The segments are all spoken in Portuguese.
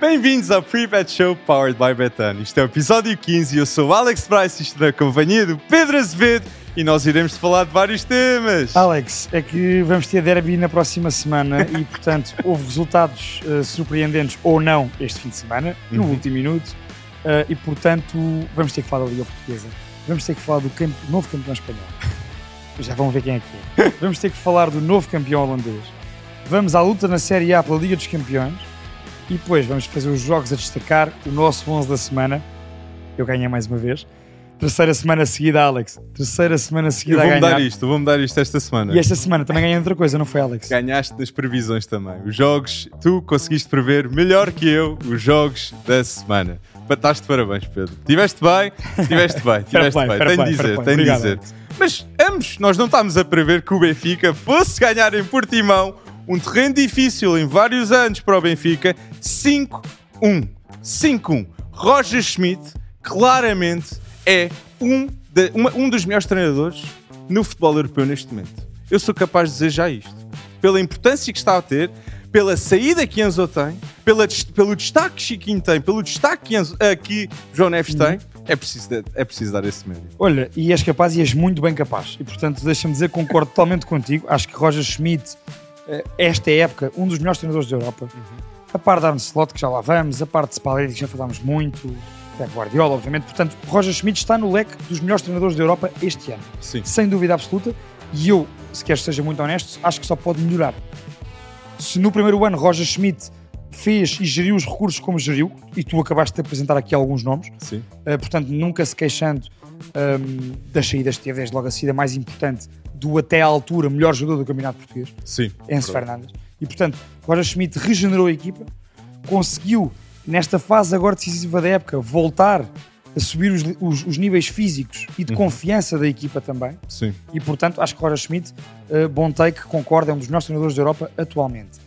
Bem-vindos ao Pre-Bet Show Powered by Betano. Isto é o episódio 15 e eu sou o Alex Price, isto da companhia do Pedro Azevedo e nós iremos falar de vários temas. Alex, é que vamos ter derby na próxima semana e, portanto, houve resultados uh, surpreendentes ou não este fim de semana, no Uhum. último minuto, uh, e, portanto, vamos ter que falar da Liga Portuguesa. Vamos ter que falar do novo campeão espanhol. Já vão ver quem é que é. Vamos ter que falar do novo campeão holandês. Vamos à luta na Série A pela Liga dos Campeões e depois vamos fazer os jogos a destacar o nosso 11 da semana. Eu ganhei mais uma vez. Terceira semana seguida, Alex. Terceira semana Eu seguida a vou ganhar. mudar isto, eu vou mudar isto esta semana. E esta semana também ganhei outra coisa, não foi, Alex? Ganhaste das previsões também. Os jogos, tu conseguiste prever melhor que eu os jogos da semana. Estás de parabéns, Pedro. Tiveste bem, tiveste bem, tiveste bem. Tenho de play, dizer, tenho de dizer. Mas ambos, nós não estávamos a prever que o Benfica fosse ganhar em Portimão um terreno difícil em vários anos para o Benfica. 5-1. 5-1. Roger Schmidt claramente é um, de- uma- um dos melhores treinadores no futebol europeu neste momento. Eu sou capaz de dizer já isto. Pela importância que está a ter, pela saída que Enzo tem, pela pelo destaque que Chiquinho tem, pelo destaque que, Enzo- ah, que João Neves tem, é preciso, é preciso dar esse mérito. Olha, e és capaz e és muito bem capaz. E portanto, deixa-me dizer, concordo totalmente contigo. Acho que Roger Schmidt, esta época, um dos melhores treinadores da Europa. A par de Arne Slot, que já lá vamos, a par de Spalletti, que já falámos muito, Pep Guardiola, obviamente. Portanto, Roger Schmidt está no leque dos melhores treinadores da Europa este ano. Sim. Sem dúvida absoluta. E eu, se queres que seja muito honesto, acho que só pode melhorar. Se no primeiro ano Roger Schmidt fez e geriu os recursos como geriu, e tu acabaste de apresentar aqui alguns nomes. Uh, portanto, nunca se queixando um, das saídas que teve, desde logo a saída mais importante do até à altura melhor jogador do Campeonato Português, Sim. Enzo Fernandes. E portanto, Roger Schmidt regenerou a equipa, conseguiu, nesta fase agora decisiva da época, voltar a subir os, os- os níveis físicos e de confiança da equipa também. Sim. E portanto, acho que Roger Schmidt, uh, bom take, concorda, é um dos melhores treinadores da Europa atualmente.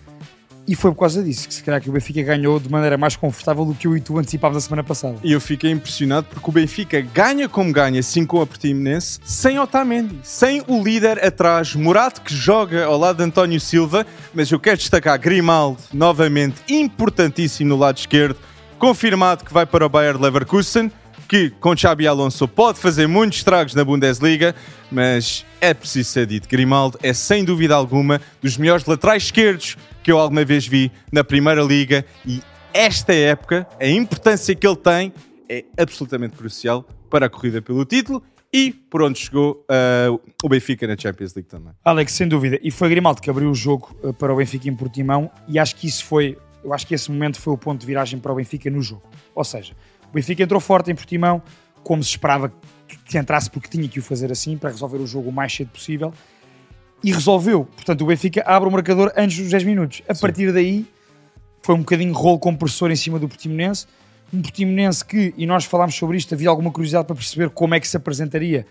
E foi por causa disso que se calhar que o Benfica ganhou de maneira mais confortável do que eu e tu antecipávamos a semana passada. E eu fiquei impressionado porque o Benfica ganha como ganha 5 a Portimonense sem Otamendi, sem o líder atrás, Morato que joga ao lado de António Silva, mas eu quero destacar Grimaldo, novamente importantíssimo no lado esquerdo, confirmado que vai para o Bayer Leverkusen, que com Xabi Alonso pode fazer muitos estragos na Bundesliga, mas é preciso ser dito, Grimaldo é sem dúvida alguma dos melhores laterais esquerdos que eu alguma vez vi na Primeira Liga e esta época, a importância que ele tem é absolutamente crucial para a corrida pelo título e por onde chegou ah, o Benfica na Champions League também. Alex, sem dúvida. E foi Grimaldo que abriu o jogo uh, para o Benfica em Portimão e acho que isso foi, eu acho que esse momento foi o ponto de viragem para o Benfica no jogo. Ou seja, o Benfica entrou forte em Portimão, como se esperava que- entrasse porque tinha que o fazer assim para resolver o jogo o mais cedo possível e resolveu. Portanto, o Benfica abre o marcador antes dos 10 minutos. A partir daí foi um bocadinho rolo compressor em cima do Portimonense. Um Portimonense que, e nós falámos sobre isto, havia alguma curiosidade para perceber como é que se apresentaria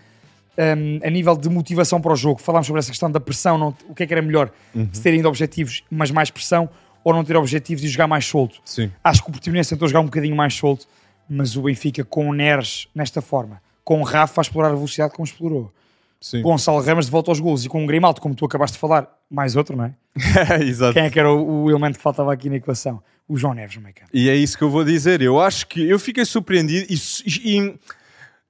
um, a nível de motivação para o jogo. Falámos sobre essa questão da pressão, não- o que é que era melhor, se ter ainda objetivos, mas mais pressão, ou não ter objetivos e jogar mais solto. Sim. Acho que o Portimonense tentou jogar um bocadinho mais solto, mas o Benfica com o Neres nesta forma, com o Rafa a explorar a velocidade como explorou, Sim. Gonçalo Ramos de volta aos golos e com o Grimaldo, como tu acabaste de falar, mais outro, não é? Exato. Quem é que era o, o elemento que faltava aqui na equação? O João Neves no meio campo. E é isso que eu vou dizer. Eu acho que eu fiquei surpreendido e, e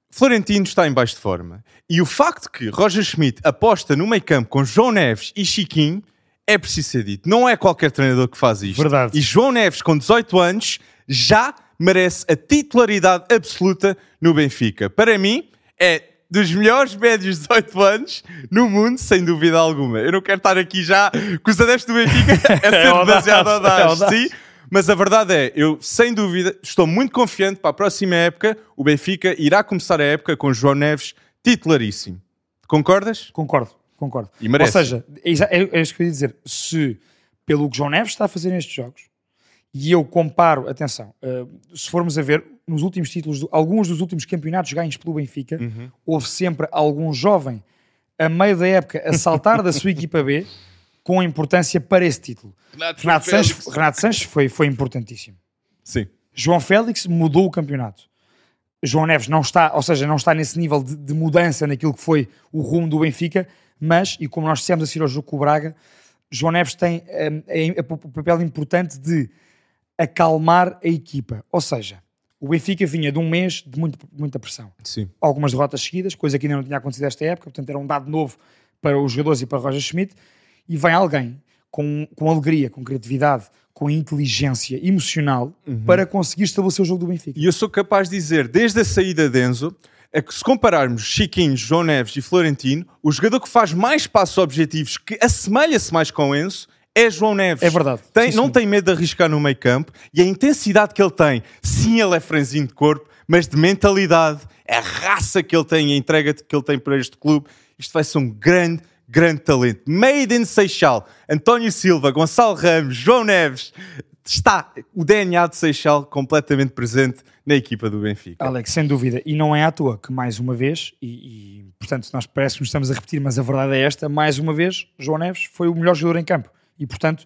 Florentino está em baixo de forma. E o facto que Roger Schmidt aposta no meio campo com João Neves e Chiquinho é preciso ser dito. Não é qualquer treinador que faz isto. Verdade. E João Neves, com 18 anos, já merece a titularidade absoluta no Benfica. Para mim, é dos melhores médios de 18 anos no mundo, sem dúvida alguma. Eu não quero estar aqui já com os adeptos do Benfica a ser audaz, demasiado é audaz. audaz. Sim, mas a verdade é, eu sem dúvida estou muito confiante para a próxima época. O Benfica irá começar a época com João Neves titularíssimo. Concordas? Concordo, concordo. E merece. Ou seja, é, é, é isso que eu ia dizer. Se pelo que João Neves está a fazer nestes jogos, e eu comparo, atenção, uh, se formos a ver, nos últimos títulos, do- alguns dos últimos campeonatos ganhos pelo Benfica, houve sempre algum jovem a meio da época a saltar da sua equipa B com importância para esse título. Renato Sanches, Renato Sanches foi, foi importantíssimo. Sim. João Félix mudou o campeonato. João Neves não está, ou seja, não está nesse nível de, de mudança naquilo que foi o rumo do Benfica, mas, e como nós dissemos a seguir ao jogo com o Braga, João Neves tem hum, é- é o papel importante de acalmar a equipa. Ou seja, o Benfica vinha de um mês de muito, muita pressão. Sim. Algumas derrotas seguidas, coisa que ainda não tinha acontecido esta época, portanto era um dado novo para os jogadores e para Roger Schmidt. E vem alguém com, com alegria, com criatividade, com inteligência emocional para conseguir estabelecer o jogo do Benfica. E eu sou capaz de dizer, desde a saída de Enzo, é que se compararmos Chiquinho, João Neves e Florentino, o jogador que faz mais passos objetivos, que assemelha-se mais com Enzo, é João Neves. É verdade. Tem- Sim, não sim. tem medo de arriscar no meio campo e a intensidade que ele tem, sim, ele é franzino de corpo, mas de mentalidade, é a raça que ele tem, a entrega que ele tem para este clube, isto vai ser um grande, grande talento. Made in Seixal, António Silva, Gonçalo Ramos, João Neves, está o DNA de Seixal completamente presente na equipa do Benfica. Alex, sem dúvida. E não é à toa que, mais uma vez, e, e, portanto nós parece que nos estamos a repetir, mas a verdade é esta, mais uma vez, João Neves foi o melhor jogador em campo. E, portanto,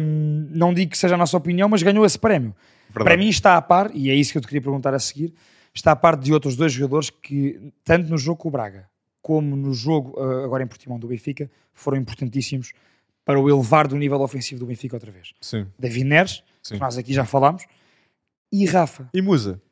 hum, não digo que seja a nossa opinião, mas ganhou esse prémio. Verdade. Para mim está a par, e é isso que eu te queria perguntar a seguir, está a par de outros dois jogadores que, tanto no jogo com o Braga, como no jogo uh, agora em Portimão do Benfica, foram importantíssimos para o elevar do nível ofensivo do Benfica outra vez. Sim. David Neres, Sim. que nós aqui já falámos, e Rafa. E Musa?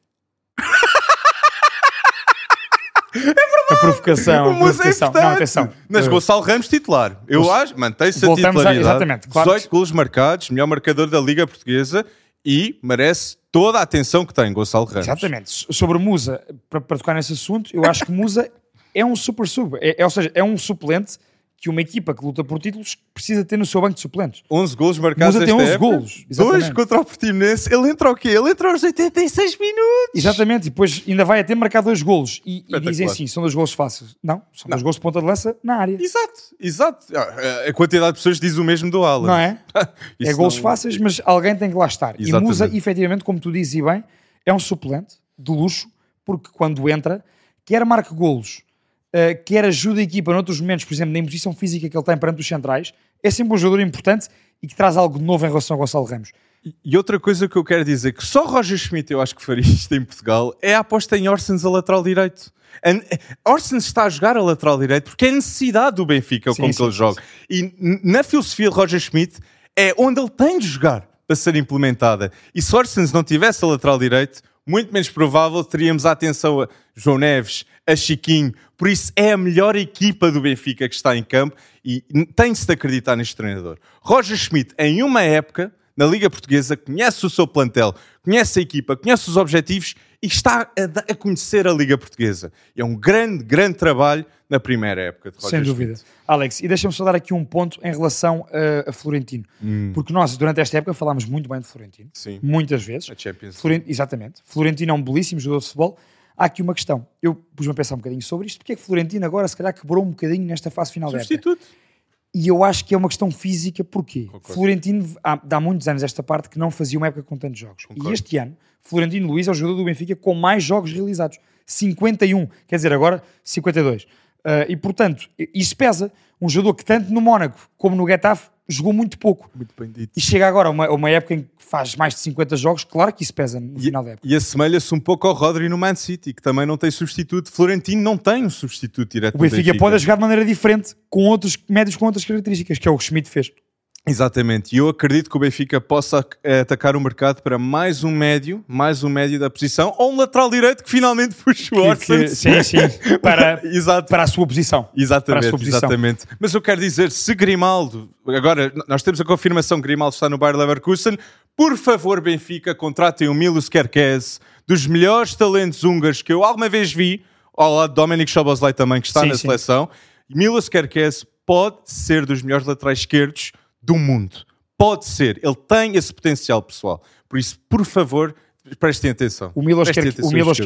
A provocação, O a Musa é provocação. importante. Não, atenção. Mas Uh, Gonçalo Ramos titular. Eu Gonç- acho, mantém-se a Voltamos a- titularidade. exatamente, claro 18 golos marcados, melhor marcador da Liga Portuguesa e merece toda a atenção que tem Gonçalo Ramos. Exatamente. So- Sobre Musa, para, para tocar nesse assunto, eu acho que Musa é um super sub. É, é- ou seja, é um suplente que uma equipa que luta por títulos precisa ter no seu banco de suplentes. 11 golos marcados Musa tem esta 11 época. golos, Dois exatamente. contra o Portimonense. Ele entra o quê? Ele entra aos 86 minutos. Exatamente, e depois ainda vai até marcar dois golos. E, e dizem assim: são dois golos fáceis. Não, são dois golos de ponta de lança na área. Exato, exato. Ah, A quantidade de pessoas diz o mesmo do Alan. Não é? É golos não- fáceis, mas alguém tem que lá estar. E Exatamente. Musa, efetivamente, como tu dizes e bem, é um suplente de luxo, porque quando entra, quer marca golos, eh, quer ajuda a equipa noutros momentos, por exemplo, na imposição física que ele tem perante os centrais, é sempre um jogador importante e que traz algo novo em relação ao Gonçalo Ramos. E- outra coisa que eu quero dizer, que só Roger Schmidt eu acho que faria isto em Portugal, é a aposta em Orsens a lateral direito. Orsens está a jogar a lateral direito porque é necessidade do Benfica Sim, como sim, que ele sim, joga. E na filosofia de Roger Schmidt é onde ele tem de jogar para ser implementada. E se Orsens não tivesse a lateral direito, muito menos provável teríamos a atenção a João Neves, a Chiquinho. Por isso é a melhor equipa do Benfica que está em campo e tem-se de acreditar neste treinador. Roger Schmidt, em uma época, na Liga Portuguesa, conhece o seu plantel, conhece a equipa, conhece os objetivos e está a, conhecer a Liga Portuguesa. É um grande, grande trabalho na primeira época de Roger Sem Schmidt. Alex, e deixa-me só dar aqui um ponto em relação a, a Florentino. Porque nós, durante esta época, falámos muito bem de Florentino. Sim. Muitas vezes. A Champions League. Floren- Exatamente. Florentino é um belíssimo jogador de futebol. Há aqui uma questão. Eu pus-me a pensar um bocadinho sobre isto. Porque é que Florentino agora, se calhar, quebrou um bocadinho nesta fase final da época? Substituto. E eu acho que é uma questão física. Porquê? Concordo. Florentino, há, há muitos anos esta parte, que não fazia uma época com tantos jogos. Concordo. E este ano, Florentino Luiz é o jogador do Benfica com mais jogos realizados. 51. Quer dizer, agora 52. Ah, e, portanto, isso pesa. Um jogador que tanto no Mónaco como no Getafe jogou muito pouco. Muito bem dito. E chega agora a uma, uma época em que faz mais de 50 jogos, claro que isso pesa no final da época. E assemelha-se um pouco ao Rodri no Man City, que também não tem substituto. Florentino não tem um substituto direto O Benfica, pode jogar de maneira diferente com outros médios com outras características, que é o que o Schmidt fez. Exatamente, e eu acredito que o Benfica possa eh, atacar o mercado para mais um médio, mais um médio da posição, ou um lateral direito que finalmente puxa o Que- sim, sim, para, Exato. para a sua posição. Exatamente, sua posição. exatamente. Mas eu quero dizer, se Grimaldo, agora nós temos a confirmação que Grimaldo está no Bayer Leverkusen, por favor, Benfica, contratem o Milos Kerkez, dos melhores talentos húngaros que eu alguma vez vi, ao lado de Dominic Szoboszlai também, que está Sim, na sim. seleção. Milos Kerkez pode ser dos melhores laterais esquerdos do mundo. Pode ser. Ele tem esse potencial, pessoal. Por isso, por favor, prestem atenção. O Milos, Prestem atenção o Milos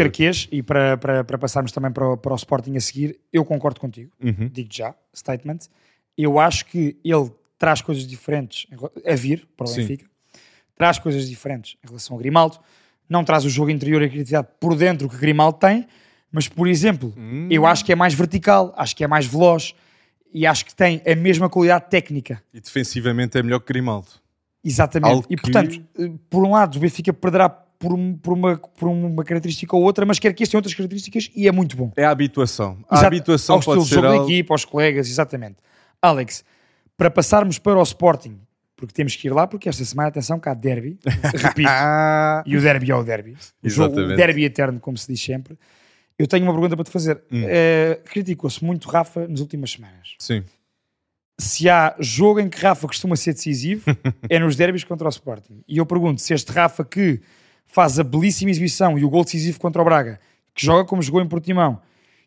e para, para, para passarmos também para o, para o Sporting a seguir, eu concordo contigo, Uhum. digo já, statement. Eu acho que ele traz coisas diferentes a vir para o Sim. Benfica, traz coisas diferentes em relação a Grimaldo, não traz o jogo interior e a criatividade por dentro que Grimaldo tem, mas, por exemplo, Hum. eu acho que é mais vertical, acho que é mais veloz e acho que tem a mesma qualidade técnica. E defensivamente é melhor que Grimaldo. Exatamente. Algo E portanto, eh, por um lado, o Benfica perderá por, um- por uma, por uma característica ou outra, mas quer que este tem outras características e é muito bom. É a habituação. A Exato. habituação ao pode estilo ser jogo algo... da equipa, aos colegas, exatamente. Alex, para passarmos para o Sporting, porque temos que ir lá, porque esta semana, atenção, cá derby, repito, e o derby é o derby. O jogo, o Exatamente. derby eterno, como se diz sempre. Eu tenho uma pergunta para te fazer. Hum. Eh, Criticou-se muito Rafa nas últimas semanas. sim. Se há jogo em que Rafa costuma ser decisivo, é nos derbys contra o Sporting. E eu pergunto se este Rafa que faz a belíssima exibição e o gol decisivo contra o Braga, que joga como jogou em Portimão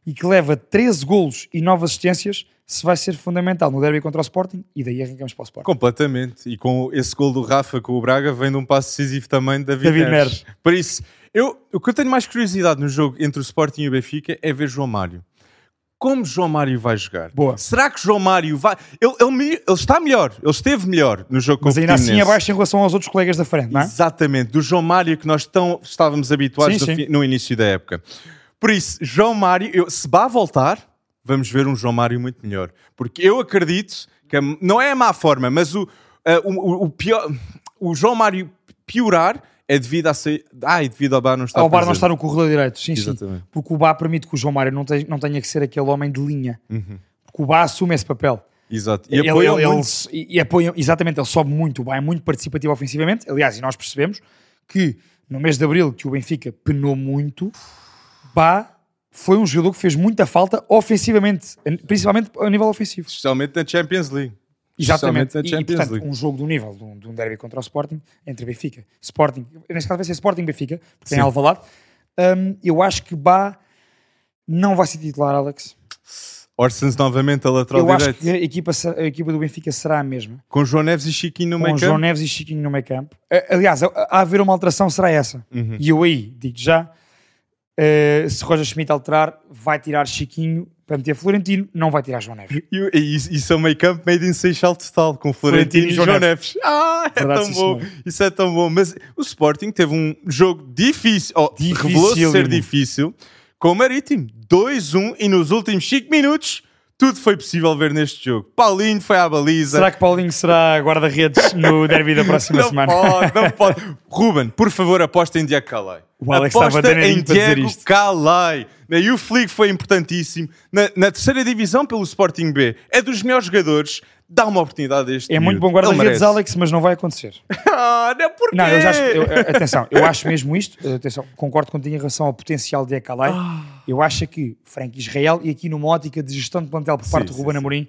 e que leva 13 golos e 9 assistências, se vai ser fundamental no derby contra o Sporting e daí arrancamos para o Sporting. Completamente. E com esse gol do Rafa com o Braga vem de um passo decisivo também de David, David Neres. Neres. Por isso, eu, o que eu tenho mais curiosidade no jogo entre o Sporting e o Benfica é ver João Mário. Como João Mário vai jogar? Boa. Será que João Mário vai. Ele, ele, ele está melhor, ele esteve melhor no jogo com Mas ainda assim abaixo em relação aos outros colegas da frente, não é? Exatamente, do João Mário que nós tão, estávamos habituados Sim, no, sim. fi- no início da época. Por isso, João Mário, eu- se vá voltar, vamos ver um João Mário muito melhor. Porque eu acredito que a- não é a má forma, mas o, eh, o, o- pior, o João Mário piorar é devido, a sair, ai, devido ao Bar não estar Ao bar não está no corredor direito, sim, Exatamente. sim. Porque o Bar permite que o João Mário não, tenha- não tenha que ser aquele homem de linha. Porque o Bar assume esse papel. Exato. E Ele- apoia ele- muito. ele- e, exatamente, ele sobe muito, o Bar é muito participativo ofensivamente. Aliás, e nós percebemos que no mês de Abril, que o Benfica penou muito, Bá foi um jogador que fez muita falta ofensivamente, principalmente a nível ofensivo. Especialmente na Champions League. Exatamente. E, na e, Champions portanto, League. um jogo do nível de um, de um derby contra o Sporting, entre Benfica, Sporting, neste caso vai ser Sporting Benfica, porque tem Sim. Alvalade. Hum, eu acho que Bá não vai ser titular, Alex. Orsens novamente a lateral eu acho direito. que a equipa, a equipa do Benfica será a mesma. Com João Neves e Chiquinho no com meio João campo. Neves e Chiquinho no meio campo. Aliás, a, a haver uma alteração será essa. Uhum. E eu aí, digo já, eh, se Roger Schmidt alterar, vai tirar Chiquinho para meter Florentino, não vai tirar João Neves. E, e isso, é um meio campo made in Seixal total, com Florentino e João Neves. Ah, é Verdade, tão bom. senhor. Isso é tão bom. Mas o Sporting teve um jogo difícil, oh, revelou-se ser difícil, com o Marítimo. 2-1 e nos últimos 5 minutos tudo foi possível ver neste jogo. Paulinho foi à baliza. Será que Paulinho será guarda-redes no derby da próxima não semana? pode, não pode. Ruben, por favor, aposta em Diego Calai. O Alex aposta estava em Diego. Calai. Na Youth League foi importantíssimo. Na, na terceira divisão pelo Sporting B. É dos melhores jogadores. Dá uma oportunidade a este É muito bom guarda-redes. Alex, mas não vai acontecer. Ah, não, porquê? Não, eu já eu- atenção, eu acho mesmo isto. Atenção, concordo contigo em relação ao potencial de Ecalai. Ah. Eu acho que Frank Israel, e aqui numa ótica de gestão de plantel por parte Sim, do Ruben sim. Amorim,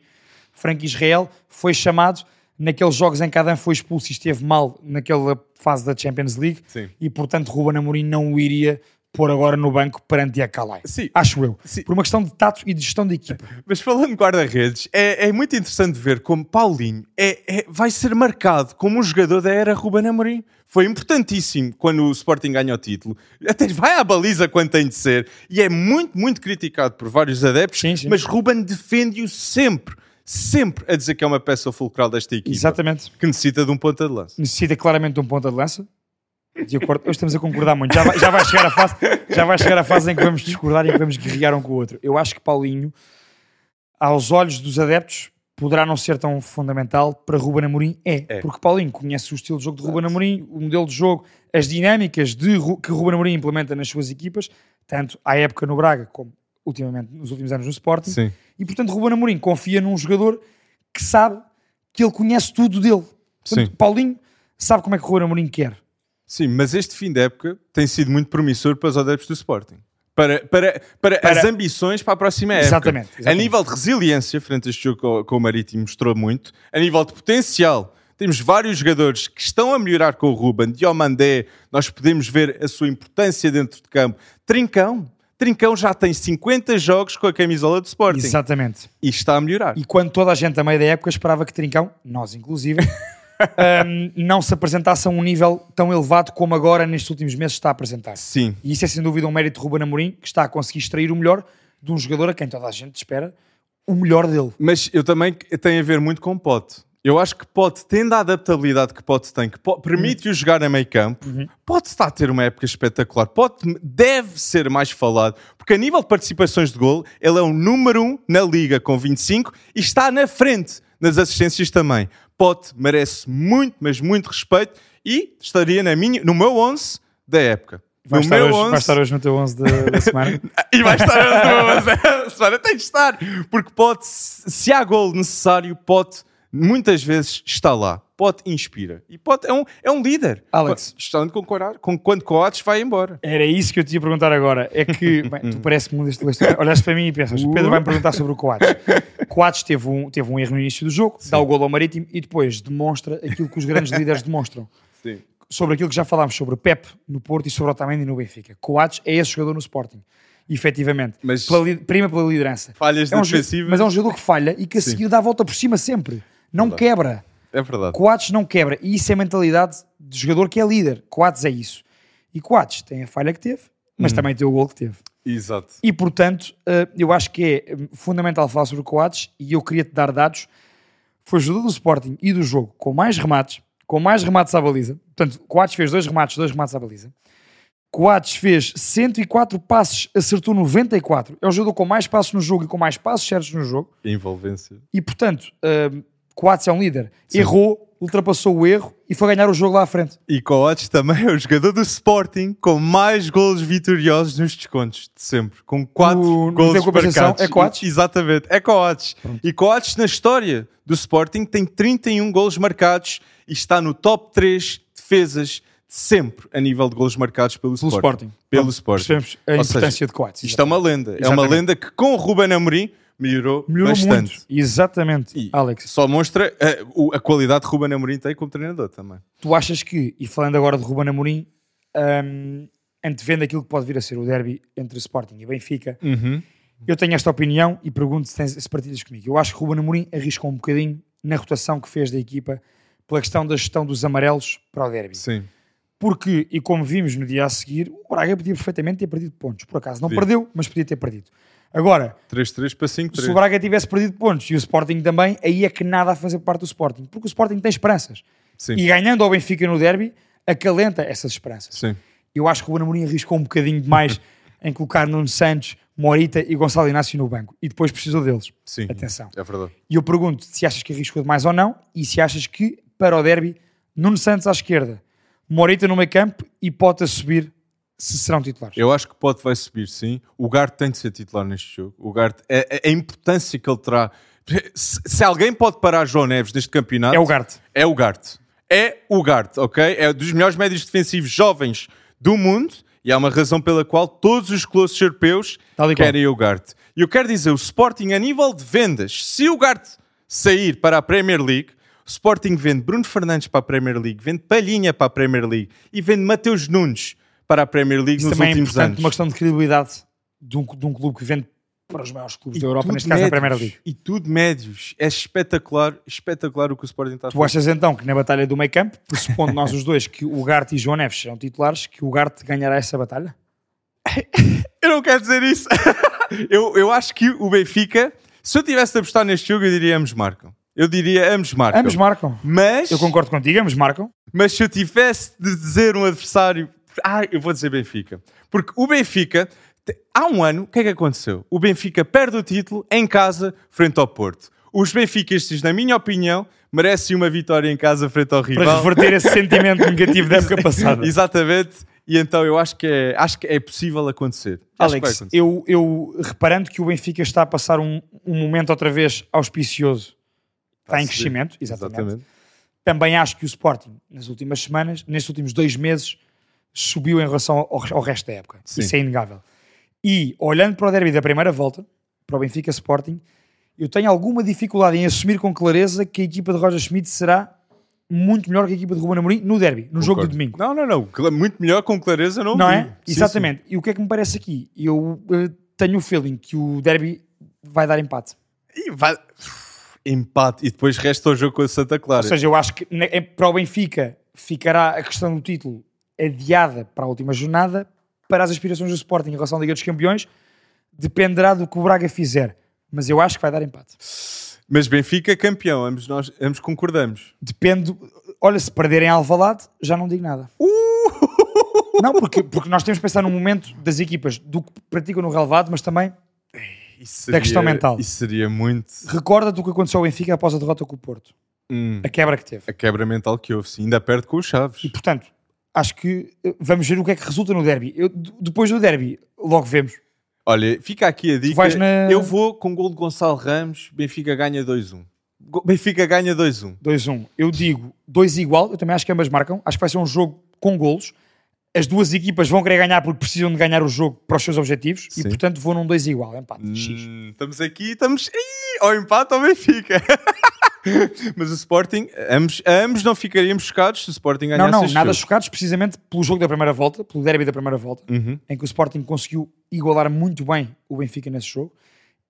Frank Israel foi chamado naqueles jogos em que Adam foi expulso e esteve mal naquela fase da Champions League Sim. e, portanto, Ruben Amorim não o iria pôr agora no banco perante Ecalai. Sim. Acho eu. Sim. Por uma questão de tato e de gestão de equipa. Mas falando de guarda-redes, é, é muito interessante ver como Paulinho é, é- vai ser marcado como um jogador da era Ruben Amorim. Foi importantíssimo quando o Sporting ganha o título. Até vai à baliza quando tem de ser. E é muito, muito criticado por vários adeptos. Sim, sim. Mas Ruben defende-o sempre, sempre a dizer que é uma peça fulcral desta equipa. Exatamente. Que necessita de um ponta de lança. necessita claramente de um ponta de lança. De acordo, hoje estamos a concordar muito. Já vai, já vai chegar a fase, já vai chegar a fase em que vamos discordar e em que vamos guerrear um com o outro. Eu acho que Paulinho, aos olhos dos adeptos, poderá não ser tão fundamental para Ruben Amorim. É, É. porque Paulinho conhece o estilo de jogo de Ruben Amorim, o modelo de jogo, as dinâmicas de, que Ruben Amorim implementa nas suas equipas, tanto à época no Braga como ultimamente nos últimos anos no Sporting. Sim. E portanto, Ruben Amorim confia num jogador que sabe que ele conhece tudo dele. Portanto, Sim. Paulinho sabe como é que o Ruben Amorim quer. Sim, mas este fim de época tem sido muito promissor para os adeptos do Sporting. Para, para, para, Para- as ambições para a próxima época. Exatamente, A exatamente. nível de resiliência, frente a este jogo com, com o Marítimo, mostrou muito. A nível de potencial, temos vários jogadores que estão a melhorar com o Ruben. Diomandé, nós podemos ver a sua importância dentro de campo. Trincão. Trincão já tem 50 jogos com a camisola do Sporting. Exatamente. E está a melhorar. E quando toda a gente, a meio da época, esperava que Trincão, nós inclusive, hum, não se apresentasse a um nível tão elevado como agora, nestes últimos meses, está a apresentar. Sim. E isso é sem dúvida um mérito de Ruben Amorim, que está a conseguir extrair o melhor de um jogador a quem toda a gente espera o melhor dele. Mas eu também tem a ver muito com Pote. Eu acho que Pote, tendo a adaptabilidade que Pote tem, que permite-o jogar a meio campo, Pote está a ter uma época espetacular. Pote deve ser mais falado, porque a nível de participações de gol, ele é o número um na liga com 25 e está na frente nas assistências também. Pote merece muito, mas muito respeito e estaria na minha, no meu 11 da época. Vai no estar, hoje, 11 vai estar hoje no teu 11 da, da semana. e vai estar a tua semana. Tem de estar. Porque pode, se há gol necessário, pode muitas vezes estar lá. Pote inspira. E Pote é um, é um líder. Alex. De concordar com quando Coates vai embora. Era isso que eu te ia perguntar agora. É que, bem, tu parece que mudaste de história. Olhaste para mim e pensas, o Pedro vai-me perguntar sobre o Coates. Coates teve um, teve um erro no início do jogo, dá o gol ao Marítimo e depois demonstra aquilo que os grandes líderes demonstram. Sim. Sobre aquilo que já falámos sobre Pep no Porto e sobre Otamendi no Benfica. Coates é esse jogador no Sporting. Efetivamente. Mas- Pela prima pela liderança. Falhas É um defensivas. mas é um jogador que falha e que a Sim. seguir dá a volta por cima sempre. Não quebra. É verdade. Coates não quebra. E isso é a mentalidade de jogador que é líder. Coates é isso. E Coates tem a falha que teve, mas também tem o gol que teve. Exato. E portanto, eh, eu acho que é eh, fundamental falar sobre o Coates e eu queria te dar dados. Foi o jogador do Sporting e do jogo com mais remates, com mais remates à baliza. Portanto, Coates fez dois remates, dois remates à baliza. Coates fez 104 passes, acertou 94. É o jogador com mais passos no jogo e com mais passos certos no jogo. Envolvência. E portanto, uh, Coates é um líder. Errou, ultrapassou o erro e foi ganhar o jogo lá à frente. E Coates também é o jogador do Sporting com mais golos vitoriosos nos descontos de sempre. Com 4 No- no golos marcados. é Coates? Exatamente, é Coates. E Coates na história do Sporting tem 31 golos marcados e está no top 3 defesas de sempre a nível de golos marcados pelo, Pelo Sporting. Sporting. Pelo Pronto, Sporting. Percebemos a Ou importância seja, de Coates. Isto é uma lenda. É uma Exatamente. lenda que com o Ruben Amorim melhorou, Melhorou bastante. muito. Exatamente, E Alex. Só mostra o- a qualidade que Ruben Amorim tem como treinador também. Tu achas que, e falando agora de Ruben Amorim, hum, antevendo aquilo que pode vir a ser o derby entre Sporting e Benfica, eu tenho esta opinião e pergunto se, tens, se partilhas comigo. Eu acho que Ruben Amorim arriscou um bocadinho na rotação que fez da equipa pela questão da gestão dos amarelos para o derby. Sim. Porque, e como vimos no dia a seguir, o Braga podia perfeitamente ter perdido pontos. Por acaso não Podia. perdeu, mas podia ter perdido. Agora, 3-3 para 5-3. se o Braga tivesse perdido pontos e o Sporting também, aí é que nada a fazer parte do Sporting. Porque o Sporting tem esperanças. Sim. E ganhando ao Benfica no derby, acalenta essas esperanças. Sim. Eu acho que o Ruben Amorim arriscou um bocadinho demais em colocar Nuno Santos, Morita e Gonçalo Inácio no banco. E depois precisou deles. Sim. Atenção. É verdade. E eu pergunto se achas que arriscou demais ou não e se achas que, para o derby, Nuno Santos à esquerda, Morita no meio campo e Pota subir, se serão titulares. Eu acho que pode vai subir, sim. O Garte tem de ser titular neste jogo. O Garte, é, é a importância que ele terá. Se, se alguém pode parar João Neves neste campeonato, É o Garte. É o Garte. É o Garte, ok? É dos melhores médios defensivos jovens do mundo e há uma razão pela qual todos os colossos europeus querem o Garte. E eu quero dizer, o Sporting, a nível de vendas, se o Garte sair para a Premier League, o Sporting vende Bruno Fernandes para a Premier League, vende Palhinha para a Premier League e vende Mateus Nunes para a Premier League Isso nos também é últimos importante, anos. uma questão de credibilidade de um, de um clube que vende para os maiores clubes da Europa, neste caso na médios, Primeira Liga. E tudo médios. É espetacular, espetacular o que o Sporting está a Tu fazer. achas então que na batalha do meio campo, pressupondo nós os dois que o Garte e João Neves serão titulares, que o Garte ganhará essa batalha? Eu não quero dizer isso. eu, eu acho que o Benfica, se eu tivesse de apostar neste jogo, eu diria ambos marcam. Eu diria ambos marcam. Ambos marcam. Mas, Eu concordo contigo, ambos marcam. mas se eu tivesse de dizer um adversário, ah, eu vou dizer Benfica. Porque o Benfica, há um ano, o que é que aconteceu? O Benfica perde o título em casa, frente ao Porto. Os benfiquistas, na minha opinião, merecem uma vitória em casa frente ao Para rival. reverter esse sentimento negativo da época passada. Exatamente. E então eu acho que é, acho que é possível acontecer. Alex, acontecer. eu, eu reparando que o Benfica está a passar um, um momento outra vez auspicioso, está a em crescimento, exatamente. Também acho que o Sporting, nas últimas semanas, nestes últimos dois meses, subiu em relação ao, ao resto da época. Sim. Isso é inegável. E olhando para o derby da primeira volta, para o Benfica Sporting, eu tenho alguma dificuldade em assumir com clareza que a equipa de Roger Schmidt será muito melhor que a equipa de Ruben Amorim no derby, no jogo de Concordo. domingo. Não, não, não. Muito melhor com clareza não Não vi. é? Sim, Exatamente. E o que é que me parece aqui? Eu eh, tenho o feeling que o derby vai dar empate. sim. E vai- Empate. E depois resta o jogo com a Santa Clara. Ou seja, eu acho que é- para o Benfica ficará a questão do título adiada para a última jornada. Para as aspirações do Sporting em relação à Liga dos Campeões, dependerá do que o Braga fizer. Mas eu acho que vai dar empate. Mas Benfica campeão. Ambos nós ambos concordamos. Depende. Olha, se perderem Alvalade, já não digo nada. Uh! Não, porque, porque nós temos que pensar no momento das equipas do que praticam no relevado, mas também Isso Da questão mental. Isso seria muito... recorda-te o que aconteceu ao Benfica após a derrota com o Porto. Hum, A quebra que teve. a quebra mental que houve. Sim. Ainda perde com os Chaves. E portanto, acho que eh, vamos ver o que é que resulta no derby. Eu, depois do derby, logo vemos. Olha, fica aqui a dica. na- Eu vou com gol de Gonçalo Ramos. Benfica ganha 2-1. Go- Benfica ganha 2-1. 2-1. Eu digo 2 igual, eu também acho que ambas marcam. Acho que vai ser um jogo com golos. As duas equipas vão querer ganhar porque precisam de ganhar o jogo para os seus objetivos e, Sim. portanto, vou num 2 igual. Empate. Hum, estamos aqui, estamos. Ih, ao empate ao Benfica. Mas o Sporting, ambos, ambos não ficaríamos chocados se o Sporting Não, ganhasse não, este nada jogo. chocados, precisamente pelo jogo da primeira volta, pelo derby da primeira volta, Uhum. em que o Sporting conseguiu igualar muito bem o Benfica nesse jogo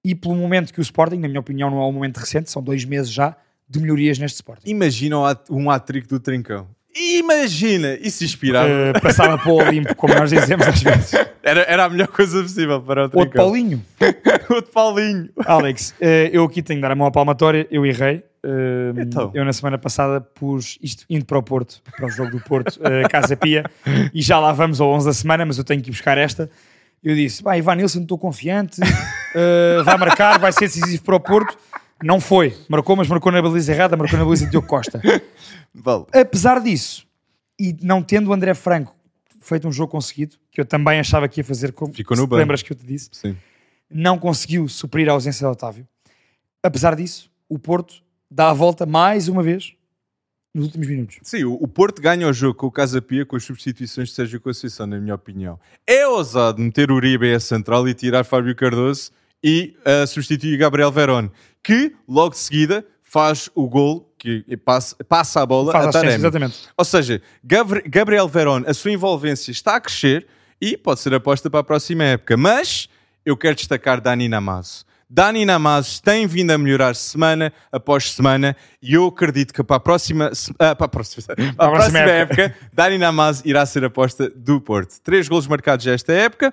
e pelo momento que o Sporting, na minha opinião, não é um momento recente, são dois meses já de melhorias neste Sporting. Imagina um um hat-trick do Trincão. Imagina! Isso inspirava. Uh, passava para o Olimpo, como nós dizemos às vezes. Era, era a melhor coisa possível para o Outro. Paulinho. Outro Paulinho. Alex, eh, eu aqui tenho de dar a mão à palmatória, eu errei. Eh, Então. Eu na semana passada pus isto indo para o Porto, para o jogo do Porto, Casa Pia, e já lá vamos ao 11 da semana, mas eu tenho que ir buscar esta. Eu disse, vai, Ivan Nilsson, estou confiante, vai marcar, vai ser decisivo para o Porto. Não foi, marcou, mas marcou na baliza errada, marcou na baliza de Diogo Costa. Vale. Apesar disso, e não tendo o André Franco feito um jogo conseguido, que eu também achava que ia fazer, como Ficou no banco. lembras que eu te disse, Sim. não conseguiu suprir a ausência de Otávio. Apesar disso, o Porto dá a volta mais uma vez nos últimos minutos. Sim, o, o Porto ganha o jogo com o Casa Pia com as substituições de Sérgio Conceição, na minha opinião. É ousado meter Uribe a central e tirar Fábio Cardoso e uh, substituir Gabriel Verón, que logo de seguida faz o gol que passa, passa a bola Faz a Taremi. exatamente. Ou seja, Gabri- Gabriel Verón, a sua envolvência está a crescer e pode ser aposta para a próxima época. Mas eu quero destacar Dani Namazo. Dani Namazo tem vindo a melhorar semana após semana e eu acredito que para a próxima, ah, para a próxima, para a próxima próxima época. época, Dani Namazo irá ser aposta do Porto. Três golos marcados esta época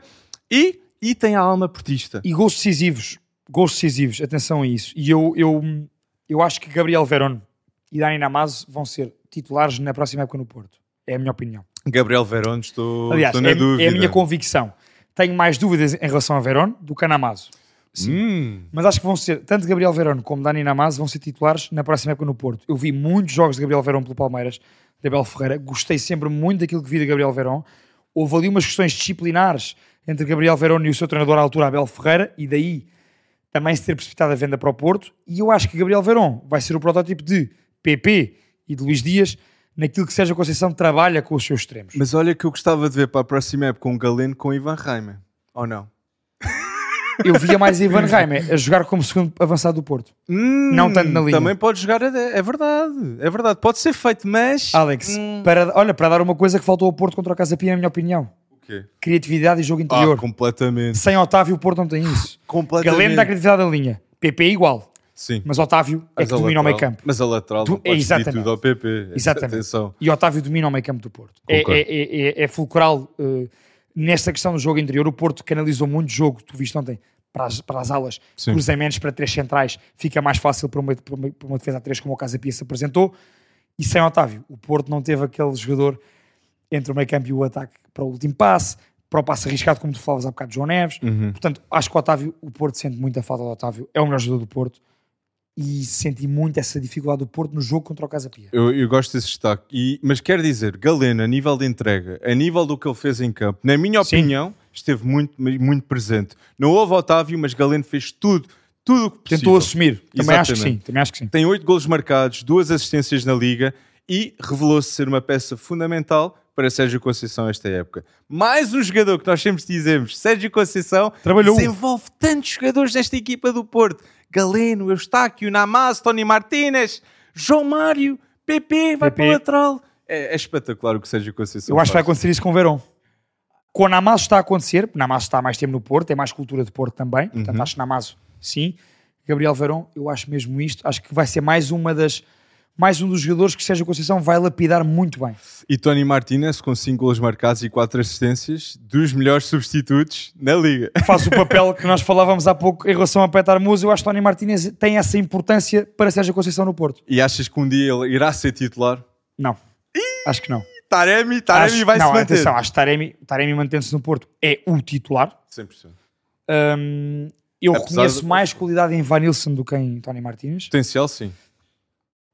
e, e tem a alma portista. E gols decisivos, gols decisivos, atenção a isso. E eu, eu, eu acho que Gabriel Verón e Dani Namazo vão ser titulares na próxima época no Porto. É a minha opinião. Gabriel Verón, estou, Aliás, estou na é, dúvida. é a minha convicção. Tenho mais dúvidas em relação a Verón do que a Namazo. Hum, Mas acho que vão ser, tanto Gabriel Verón como Dani Namazo vão ser titulares na próxima época no Porto. Eu vi muitos jogos de Gabriel Verón pelo Palmeiras, de Abel Ferreira, gostei sempre muito daquilo que vi de Gabriel Verón. Houve ali umas questões disciplinares entre Gabriel Verón e o seu treinador à altura, Abel Ferreira, e daí também se ter precipitado a venda para o Porto. E eu acho que Gabriel Verón vai ser o protótipo de PP e de Luís Dias naquilo que Sérgio Conceição trabalha com os seus extremos. Mas olha que eu gostava de ver para a próxima época um Galeno com Ivan Reimer. Ou não? Eu via mais Ivan Reimer a jogar como segundo avançado do Porto. Não tanto na linha. Hum, Também pode jogar, a é verdade. É verdade, pode ser feito, mas. Alex, Hum. para, olha, para dar uma coisa que faltou ao Porto contra o Casa Pia, na minha opinião. Quê? Criatividade e jogo Ah, interior. completamente. Sem Otávio, o Porto não tem isso. completamente. Galeno dá criatividade da linha. PP é igual. Sim. Mas Otávio é Mas que a domina o meio campo. Mas a lateral Tu- não pode pedir exatamente. tudo ao PP. Exatamente. Atenção. E Otávio domina o meio campo do Porto. É, é, é, é, é fulcral eh, nesta questão do jogo interior. O Porto canalizou muito jogo, tu viste ontem, para as, para as alas, Sim. cruzamentos para três centrais. Fica mais fácil para uma, para uma, para uma defesa a três, como o Casa Pia se apresentou. E sem Otávio, o Porto não teve aquele jogador entre o meio campo e o ataque para o último passe, para o passe arriscado, como tu falavas há bocado, João Neves. Uhum. Portanto, acho que o Otávio, o Porto sente muita falta do Otávio, é o melhor jogador do Porto e senti muito essa dificuldade do Porto no jogo contra o Casa Pia. Eu, eu gosto desse destaque. E, mas quero dizer, Galeno, a nível de entrega, a nível do que ele fez em campo, na minha Sim. opinião, esteve muito, muito presente. Não houve Otávio, mas Galeno fez tudo, tudo o que possível. Tentou assumir, também acho que sim, também acho que sim. Tem oito golos marcados, duas assistências na Liga e revelou-se ser uma peça fundamental para Sérgio Conceição esta época. Mais um jogador que nós sempre dizemos, Sérgio Conceição, Trabalhou. desenvolve tantos jogadores nesta equipa do Porto. Galeno, Eustáquio, Namaz, Tony Martínez, João Mário, PP, vai PP. para o lateral. É, é espetacular o que Sérgio Conceição Eu acho que vai acontecer isso com o Verón. Com o Namazo está a acontecer, Namazo está há mais tempo no Porto, tem mais cultura de Porto também, portanto Uhum. acho que Namazo sim. Gabriel Verón, eu acho mesmo isto, acho que vai ser mais uma das mais um dos jogadores que Sérgio Conceição vai lapidar muito bem. E Tony Martínez, com 5 golos marcados e 4 assistências, dos melhores substitutos na Liga. Faz o papel que nós falávamos há pouco em relação a Petar Musa, eu acho que Tony Martínez tem essa importância para Sérgio Conceição no Porto. E achas que um dia ele irá ser titular? Não, acho que não. Taremi, Taremi Acho- vai não, se manter. atenção, acho que Taremi, Taremi mantendo-se no Porto é o titular. 100%. Hum, eu Apesar reconheço de- mais qualidade em Vanilson do que em Tony Martínez. Potencial, sim.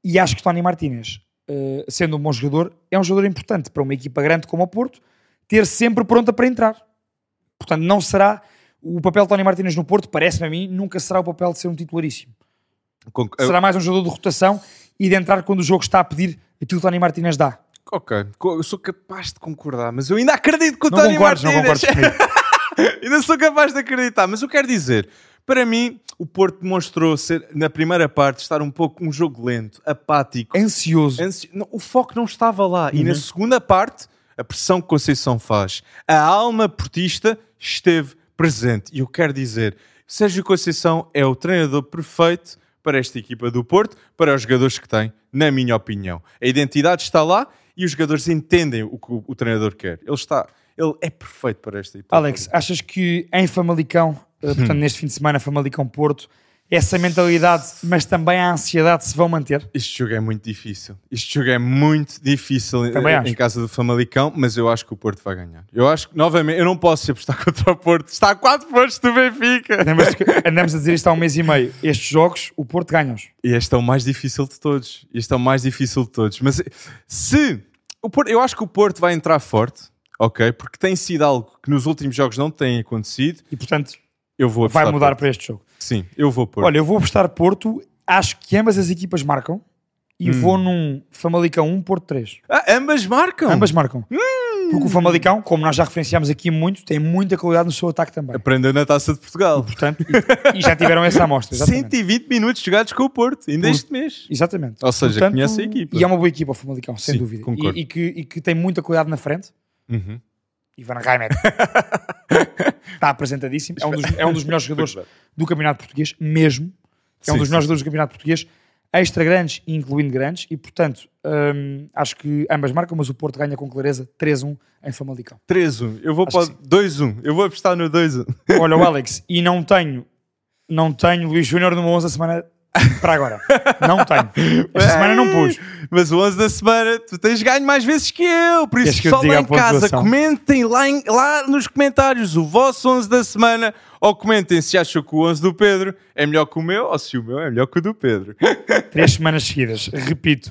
E acho que Tony Martínez, eh, sendo um bom jogador, é um jogador importante para uma equipa grande como o Porto, ter sempre pronta para entrar. Portanto, não será o papel de Tony Martínez no Porto, parece-me a mim, nunca será o papel de ser um titularíssimo. Com- Será mais um jogador de rotação e de entrar quando o jogo está a pedir aquilo que o Tony Martinez dá. Ok, eu sou capaz de concordar, mas eu ainda acredito que o Não Tony concordes, não Martínez... concordes comigo. ainda sou capaz de acreditar, mas eu quero dizer, para mim, o Porto demonstrou ser, na primeira parte, estar um pouco um jogo lento, apático. Ansioso. Ansi- não, o foco não estava lá. E Uhum. na segunda parte, a pressão que Conceição faz, a alma portista esteve presente. E eu quero dizer, Sérgio Conceição é o treinador perfeito para esta equipa do Porto, para os jogadores que tem, na minha opinião. A identidade está lá e os jogadores entendem o que o, o treinador quer. Ele está, ele é perfeito para esta equipa. Alex, achas que em Famalicão, Hum. portanto, neste fim de semana, Famalicão Porto, essa mentalidade, mas também a ansiedade se vão manter? Este jogo é muito difícil. Este jogo é muito difícil Também eh, acho. em casa do Famalicão, mas eu acho que o Porto vai ganhar. Eu acho que, novamente, eu não posso apostar contra o Porto. Está a 4 pontos do Benfica. Que andamos a dizer isto há um mês e meio. Estes jogos, o Porto ganha-os. E este é o mais difícil de todos. Este é o mais difícil de todos. Mas eh, se. O Porto, eu acho que o Porto vai entrar forte, ok? Porque tem sido algo que nos últimos jogos não tem acontecido. E, portanto, Eu vou vai mudar Porto. para este jogo. Sim, eu vou Porto. Olha, eu vou apostar Porto. Acho que ambas as equipas marcam. E Hum. vou num Famalicão 1, Porto 3. Ah, ambas marcam. Ambas marcam. Hum. Porque o Famalicão, como nós já referenciámos aqui muito, tem muita qualidade no seu ataque também. Aprendeu na taça de Portugal. Portanto, e, e já tiveram essa amostra. Exatamente. 120 minutos jogados com o Porto, ainda Por- este mês. Exatamente. Ou seja, conhece a equipa. E é uma boa equipa o Famalicão, sem Sim, dúvida. E, e que, e que tem muita qualidade na frente. Uhum. Ivan Reimer está apresentadíssimo. É um, dos, é um dos melhores jogadores do Campeonato Português, mesmo. É um Sim, dos sim, melhores jogadores do Campeonato Português, extra grandes e incluindo grandes. E, portanto, hum, acho que ambas marcam, mas o Porto ganha com clareza 3-1 em Famalicão. 3-1. Eu vou Acho para o 2-1. Eu vou apostar no 2-1. Olha, o Alex, e não tenho, não tenho Luís Júnior numa 11 da semana para agora. Não tenho. Esta semana não pus. Mas o 11 da semana, tu tens ganho mais vezes que eu. Por isso, pessoal diga lá em casa, comentem lá, em- lá nos comentários o vosso 11 da semana ou comentem se acham que o 11 do Pedro é melhor que o meu ou se o meu é melhor que o do Pedro. Três semanas seguidas. Repito.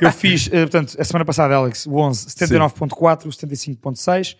Eu fiz, eh, portanto, a semana passada, Alex, o 11, 79.4, 75.6.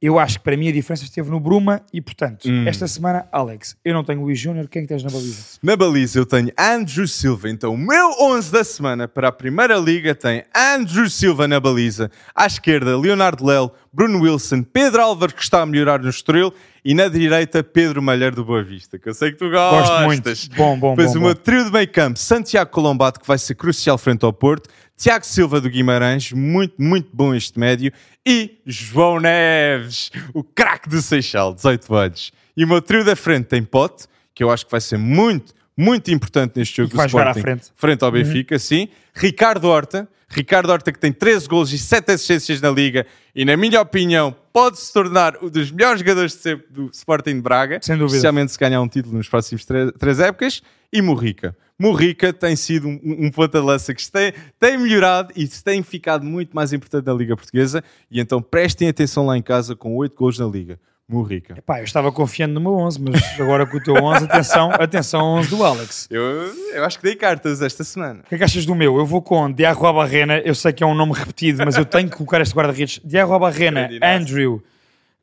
Eu acho que para mim a diferença esteve no Bruma e, portanto, Hum. esta semana, Alex, eu não tenho Luís Júnior. Quem é que tens na baliza? Na baliza eu tenho Andrew Silva, então o meu 11 da semana para a Primeira Liga tem Andrew Silva na baliza. À esquerda, Leonardo Lel, Bruno Wilson, Pedro Álvares que está a melhorar no Estoril e na direita, Pedro Malheiro do Boa Vista, que eu sei que tu gostas. Gosto muito. Bom, bom, Depois bom, o bom. meu trio de meio campo, Santiago Colombato, que vai ser crucial frente ao Porto, Tiago Silva do Guimarães, muito, muito bom este médio, e João Neves, o craque do Seixal, 18 anos. E o meu trio da frente tem Pote, que eu acho que vai ser muito, muito importante neste jogo do vai jogar à Sporting, frente. Uhum. ao Benfica, sim. Ricardo Horta, Ricardo Horta que tem 13 golos e 7 assistências na Liga e, na minha opinião, pode se tornar um dos melhores jogadores de sempre do Sporting de Braga. Sem dúvida. Especialmente se ganhar um título nos próximos três, três épocas. E Morrica. Morrica tem sido um, um ponta de lança que tem, tem melhorado e tem ficado muito mais importante na Liga Portuguesa. E então prestem atenção lá em casa com 8 golos na Liga. Morrica. Pá, eu estava confiando no meu 11, mas agora com o teu 11, atenção, atenção ao 11 do Alex. Eu, eu acho que dei cartas esta semana. O que é que achas do meu? Eu vou com Diarro Barrena, eu sei que é um nome repetido, mas eu tenho que colocar este guarda-redes. Diarro Barrena. Andrew,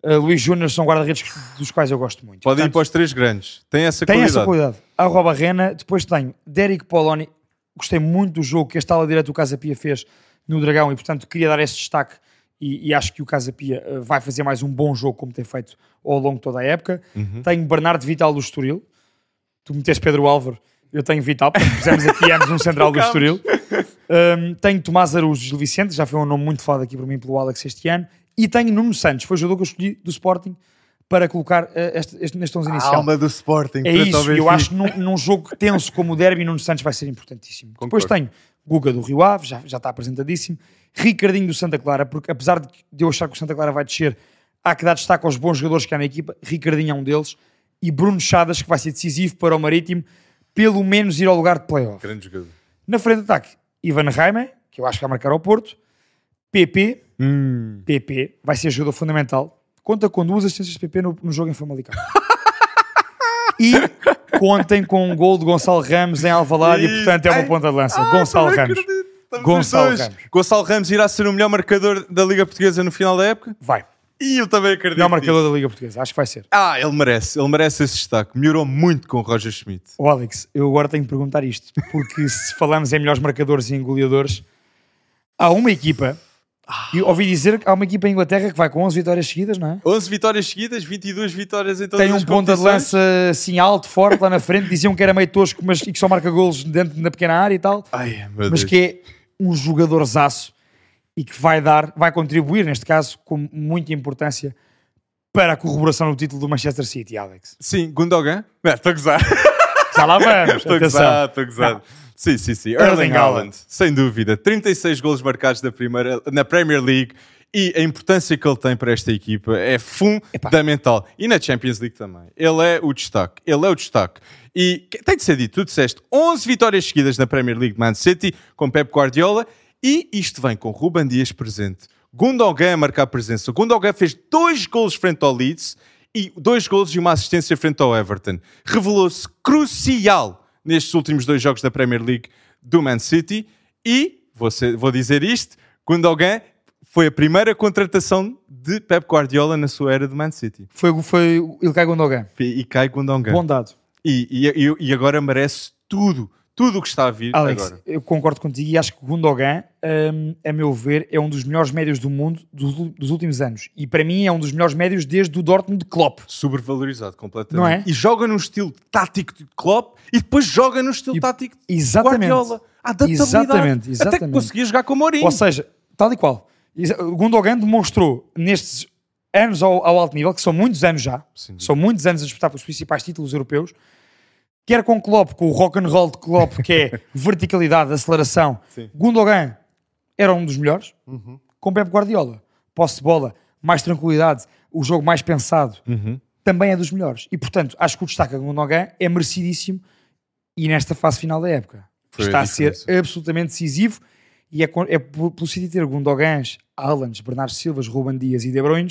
uh, Luís Júnior são guarda-redes dos quais eu gosto muito. Podem ir para os três grandes. Tem essa Tem qualidade. essa qualidade. Arroba Barrena, depois tenho Derek Poloni, gostei muito do jogo que este ala direto do Casa Pia fez no Dragão e, portanto, queria dar esse destaque e, e acho que o Casa Pia eh, vai fazer mais um bom jogo, como tem feito ao longo de toda a época. Uhum. Tenho Bernardo Vital do Estoril, tu metes Pedro Álvaro, eu tenho Vital, portanto, fizemos aqui ambos um central do Estoril. Um, tenho Tomás Araújo de Vicente, já foi um nome muito falado aqui por mim pelo Alex este ano. E tenho Nuno Santos, foi o jogador que eu escolhi do Sporting para colocar eh, este, este, neste 11 A inicial. alma do Sporting. É isso, eu acho que num, num jogo tenso como o Derby, Nuno Santos vai ser importantíssimo. Depois Concordo. tenho Guga do Rio Ave, já, já está apresentadíssimo. Ricardinho do Santa Clara, porque apesar de, de eu achar que o Santa Clara vai descer, há que dar destaque aos bons jogadores que há na equipa. Ricardinho é um deles. E Bruno Chadas, que vai ser decisivo para o Marítimo, pelo menos ir ao lugar de playoff. Grande jogador. Na frente de ataque, Ivan Reimer, que eu acho que vai marcar ao Porto. PP, Hum. PP, vai ser jogador fundamental. Conta com duas assistências de PP no, no jogo em Famalicão. e contem com um gol de Gonçalo Ramos em Alvalade e, E- portanto, é uma ponta de lança. Ah, Gonçalo Ramos. acredito. Gonçalo dois. Ramos. Gonçalo Ramos irá ser o melhor marcador da Liga Portuguesa no final da época? Vai. E eu também acredito. Melhor marcador da Liga Portuguesa, acho que vai ser. Ah, ele merece, ele merece esse destaque. Melhorou muito com o Roger Schmidt. Ó Alex, eu agora tenho que perguntar isto, porque se falamos em melhores marcadores e em goleadores, há uma equipa, e ouvi dizer que há uma equipa em Inglaterra que vai com 11 vitórias seguidas, não é? 11 vitórias seguidas, 22 vitórias em todas Tem um as ponta de lança assim alto, forte lá na frente, diziam que era meio tosco, mas e que só marca golos dentro da pequena área e tal, Ai, mas Deus. que é um jogadorzaço e que vai dar, vai contribuir, neste caso, com muita importância para a corroboração do título do Manchester City, Alex. Sim, Gundogan? Não, estou a gozar. Já lá vamos, Estou gozar, estou. Sim, sim, sim. Erling Haaland. Sem dúvida. 36 golos marcados na, primeira, na Premier League e a importância que ele tem para esta equipa é fundamental. E na Champions League também. Ele é o destaque. Ele é o destaque. E tem de ser dito, tu disseste 11 vitórias seguidas na Premier League de Man City com Pep Guardiola e isto vem com Ruben Dias presente. Gundogan a marcar presença. Gundogan fez dois golos frente ao Leeds e dois golos e uma assistência frente ao Everton. Revelou-se crucial nestes últimos dois jogos da Premier League do Man City e, vou, ser- vou dizer isto, Gundogan foi a primeira contratação de Pep Guardiola na sua era de Man City. Foi, foi Ilkay Gundogan. Cai Gundogan. Bom dado. E, e- e agora merece tudo, tudo o que está a vir Alex, agora. eu concordo contigo e acho que o Gundogan, hum, a meu ver, é um dos melhores médios do mundo dos, dos últimos anos. E para mim é um dos melhores médios desde o Dortmund de Klopp. Sobrevalorizado completamente. Não é? E joga num estilo tático de Klopp e depois joga num estilo E- tático de Exatamente. Guardiola. A adaptabilidade. Exatamente, Até que exatamente. conseguia jogar com o Mourinho. Ou seja, tal e qual. Gundogan demonstrou nestes anos ao, ao alto nível, que são muitos anos já, Sim. são muitos anos a disputar pelos principais títulos europeus, quer com Klopp, com o rock and roll de Klopp, que é verticalidade, aceleração, Sim. Gundogan era um dos melhores, com Pep Guardiola, posse de bola, mais tranquilidade, o jogo mais pensado, Uhum. também é dos melhores. E portanto, acho que o destaque a Gundogan é merecidíssimo e nesta fase final da época Foi a está a ser diferença. absolutamente decisivo e é, é pelo City ter Gundogans, Haalands, Bernardo Silvas, Ruben Dias e De Bruyne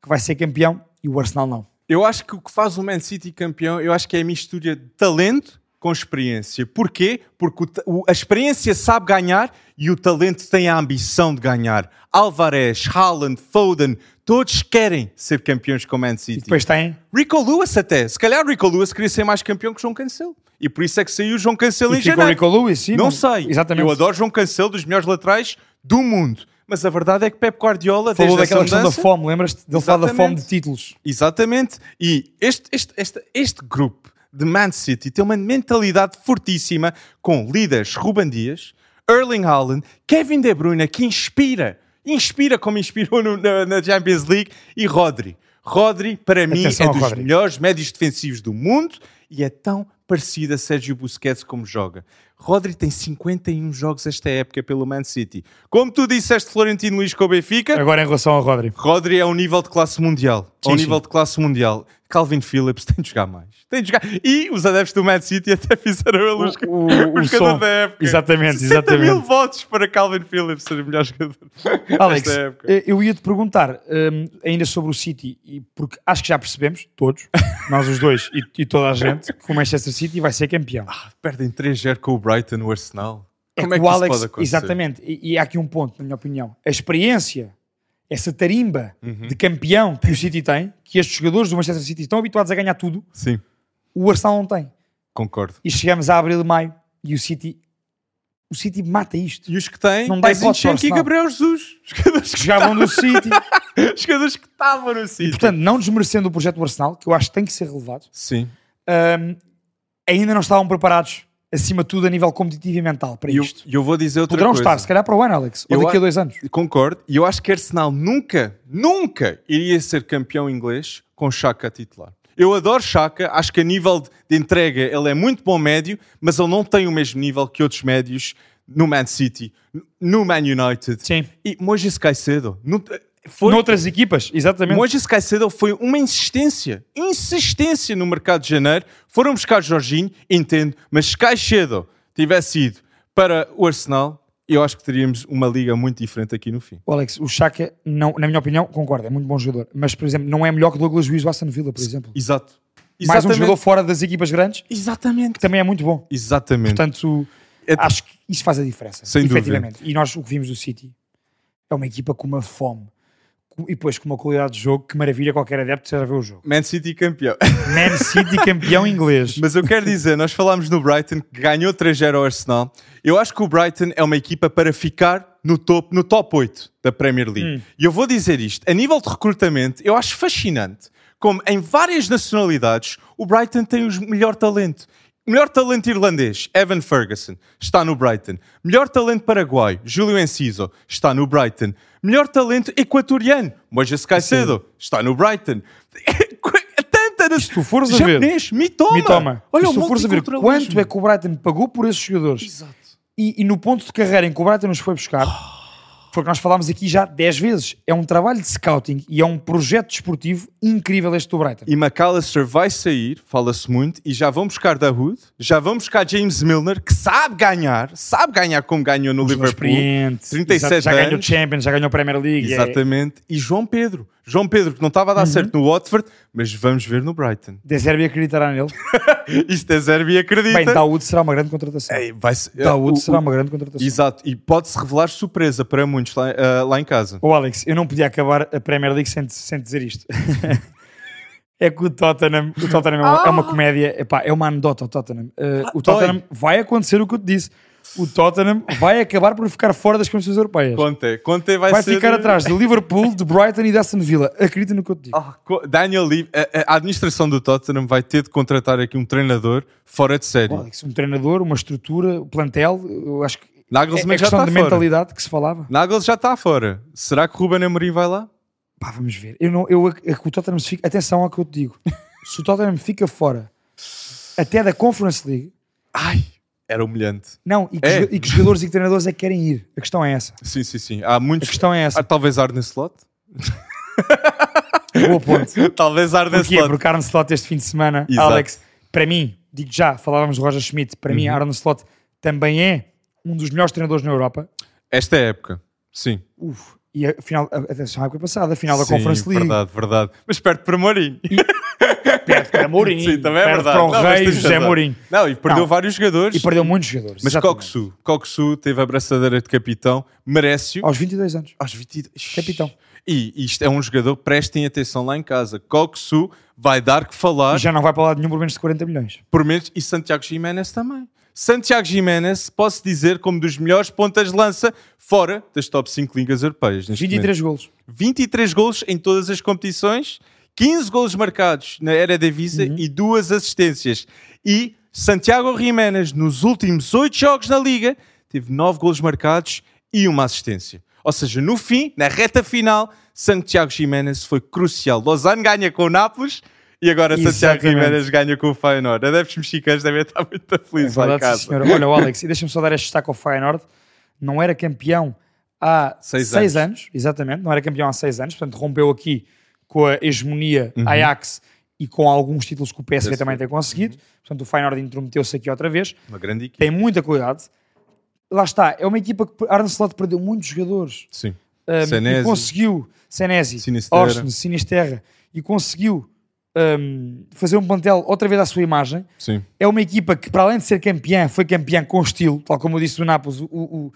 que vai ser campeão e o Arsenal não. Eu acho que o que faz o Man City campeão, eu acho que é a mistura de talento com experiência. Porquê? Porque o a experiência sabe ganhar e o talento tem a ambição de ganhar. Alvarez, Haaland, Foden, todos querem ser campeões com o Man E City. depois tem Rico Lewis até. Se calhar Rico Lewis queria ser mais campeão que João Cancelo. E por isso é que saiu o João Cancelo e em janeiro. Rico Lewis, sim, não sei. Exatamente. Eu adoro João Cancelo, dos melhores laterais do mundo. Mas a verdade é que Pep Guardiola, Falou desde daquela questão da fome, lembras-te? Dele falar da fome de títulos. Exatamente. E este, este, este, este grupo de Man City tem uma mentalidade fortíssima com líderes Ruben Dias, Erling Haaland, Kevin De Bruyne, que inspira. Inspira como inspirou no- na, na Champions League. E Rodri. Rodri, para mim, Atenção é ao dos Rodri. melhores médios defensivos do mundo e é tão parecido a Sérgio Busquets como joga. Rodri tem 51 jogos esta época pelo Man City. Como tu disseste, Florentino Luís com o Benfica, Agora em relação ao Rodri. Rodri é um nível de classe mundial. Sim, sim. nível de classe mundial. Calvin Phillips tem de jogar mais. Tem de jogar. E os adeptos do Man City até fizeram ele os, O- o- o som. da época. Exatamente, 60 exatamente. mil votos para Calvin Phillips ser o melhor jogador Alex, desta época. eh, eu ia te perguntar hum, ainda sobre o City, porque acho que já percebemos, todos, nós os dois e, e toda a gente, que o Manchester City vai ser campeão. Perdem 3-0 com o Brighton no Arsenal. É Como é que o isso Alex, pode acontecer? exatamente, e, e há aqui um ponto, na minha opinião. A experiência, essa tarimba Uhum. de campeão que o City tem, que estes jogadores do Manchester City estão habituados a ganhar tudo, Sim, o Arsenal não tem. concordo. E chegamos a abril e maio e o City, o City mata isto. E os que têm, Não dá é Zinchenko e. Gabriel Jesus. Jogadores que, Jogavam no City. jogadores que estavam no City. Portanto, não desmerecendo o projeto do Arsenal, que eu acho que tem que ser relevado, Sim. hum, ainda não estavam preparados, acima de tudo, a nível competitivo e mental para eu, isto. e eu vou dizer outra Poderão coisa. estar, se calhar, para o ano, Alex, ou Eu daqui a dois anos. Concordo. E eu acho que Arsenal nunca, nunca iria ser campeão inglês com Chaka titular. Eu adoro Chaka, acho que a nível de, de entrega ele é muito bom médio, mas ele não tem o mesmo nível que outros médios no Man City, no Man United. Sim. E Moisés Caicedo não- foi, Noutras equipas, exatamente. Moisés Caicedo foi uma insistência, insistência no mercado de janeiro. Foram buscar Jorginho, entendo, mas se Caicedo tivesse ido para o Arsenal, eu acho que teríamos uma liga muito diferente aqui no fim. O Alex, o Chaka, não, na minha opinião, concordo, é muito bom jogador. Mas, por exemplo, não é melhor que Douglas Luiz do Aston Villa, por exemplo. Exato. Mais um Exatamente. jogador fora das equipas grandes, Exatamente. que também é muito bom. Exatamente. Portanto, É- acho que isso faz a diferença. Sem dúvida. efetivamente. E nós, o que vimos do City, é uma equipa com uma fome, e depois com uma qualidade de jogo que maravilha qualquer adepto que a ver o jogo. Man City campeão. Man City campeão inglês. Mas eu quero dizer, nós falámos no Brighton que ganhou 3-0 ao Arsenal. Eu acho que o Brighton é uma equipa para ficar no top, no top 8 da Premier League. Hum. E eu vou dizer isto, a nível de recrutamento, eu acho fascinante como em várias nacionalidades o Brighton tem o melhor talento. Melhor talento irlandês, Evan Ferguson, está no Brighton. Melhor talento paraguaio, Júlio Enciso, está no Brighton. Melhor talento equatoriano, Moisés Caicedo, está no Brighton. Tanta Se tu fores a ver, japonês, Mitoma. Mitoma, Olha, se o tu fores a ver quanto é que o Brighton pagou por esses jogadores Exato. e, e no ponto de carreira em que o Brighton nos foi buscar, foi o que nós falámos aqui já 10 vezes. É um trabalho de scouting e é um projeto desportivo incrível este do Brighton. E McAllister vai sair, fala-se muito, e já vão buscar Dahoud, já vão buscar James Milner, que sabe ganhar, sabe ganhar como ganhou no Liverpool. experiente, 37 exato, já ganhou. Champions, já ganhou Premier League. é- Exatamente. E João Pedro. João Pedro, que não estava a dar certo no Watford, mas vamos ver no Brighton. De Zerbi acreditará nele. Isto é Zerbi acredita. Bem, Daoud será uma grande contratação. Ei, vai ser- Daoud o- será o- uma grande contratação. Exato. E pode-se revelar surpresa para muitos lá, ah, lá em casa. Ô Alex, eu não podia acabar a Premier League sem, sem dizer isto. é que o Tottenham, o Tottenham é, uma, é uma comédia, epá, é uma anedota o Tottenham. Uh, o Tottenham vai acontecer o que eu te disse. O Tottenham vai acabar por ficar fora das competições europeias. Conte. Conte vai, Vai ser... ficar atrás de Liverpool, de Brighton e de Aston Villa. Acredita no que eu te digo. Co- Daniel Levy, a, a administração do Tottenham vai ter de contratar aqui um treinador fora de série. Alex, um treinador, uma estrutura, o plantel, eu acho que é, Nagelsmann é já questão está de fora. mentalidade que se falava. Nagels já está fora. Será que Ruben Amorim vai lá? Pá, vamos ver. Eu não, eu, é o Tottenham se fica. Atenção ao que eu te digo. Se o Tottenham fica fora até da Conference League, Ai, era humilhante. não, e que, É. e que jogadores e que treinadores é que querem ir. A questão é essa. Sim, sim, sim. Há A muitos. questão é essa. Ah, talvez Arne Slot? Boa ponto. talvez Arne Porquê? Slot. Porque Arne Slot este fim de semana, Exato. Uhum. Alex, para mim, digo já, falávamos do Roger Schmidt, para mim Arne Slot também é um dos melhores treinadores na Europa. Esta é a época. Sim. Uf, e a final, atenção à época passada, a final da Sim, Conference League. Verdade, verdade. Mas perto para Mourinho. Perde para Mourinho, Sim, também é perde verdade. para o Não, rei José. Mourinho. Não, e perdeu Não. vários jogadores. E perdeu muitos jogadores. Mas. Coxu. Coxu teve a braçadeira de capitão. Merece-o. Aos 22 anos. Aos 22. Capitão. E isto é um jogador, prestem atenção lá em casa. Coxu vai dar que falar. E já não vai para lá nenhum por menos de 40 milhões. por menos, e Santiago Jiménez também. Santiago Jiménez, posso dizer, como dos melhores pontas de lança fora das top 5 ligas europeias. neste 23 golos. momento. 23 golos em todas as competições, 15 golos marcados na Eredivisie Uhum. e duas assistências. E Santiago Jiménez, nos últimos 8 jogos na liga, teve 9 golos marcados e uma assistência. Ou seja, no fim, na reta final, Santiago Jiménez foi crucial. Lausanne ganha com o Nápoles e agora Santiago. Jiménez ganha com o Feyenoord. Adeptos mexicanos devem estar muito felizes lá em É Verdade, sim, casa. senhora. Olha, o Alex, e deixa-me só dar este destaque ao Feyenoord. Não era campeão há Seis seis, anos. anos. exatamente. Não era campeão há seis anos, portanto rompeu aqui com a hegemonia Uhum. Ajax e com alguns títulos que o PSV também tem conseguido. Portanto, o Feyenoord intrometeu-se aqui outra vez. Uma grande equipe. Tem muita qualidade. Lá está, é uma equipa que Arne Slot perdeu muitos jogadores. Sim. Um, Senesi. e conseguiu Senesi, Sinisterra. Orsnes, Sinisterra e conseguiu um, fazer um plantel outra vez à sua imagem. Sim. É uma equipa que, para além de ser campeã, foi campeã com estilo, tal como eu disse do Nápoles. O, o,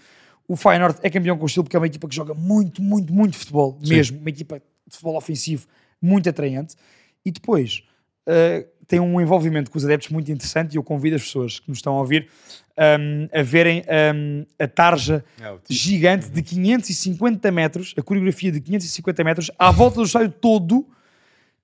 o Feyenoord é campeão com estilo porque é uma equipa que joga muito, muito, muito futebol, Sim. mesmo. Uma equipa de futebol ofensivo muito atraente. E depois uh, tem um envolvimento com os adeptos muito interessante. E eu convido as pessoas que nos estão a ouvir um, a verem um, a tarja É, gigante de 550 metros, a coreografia de 550 metros, à volta do estádio todo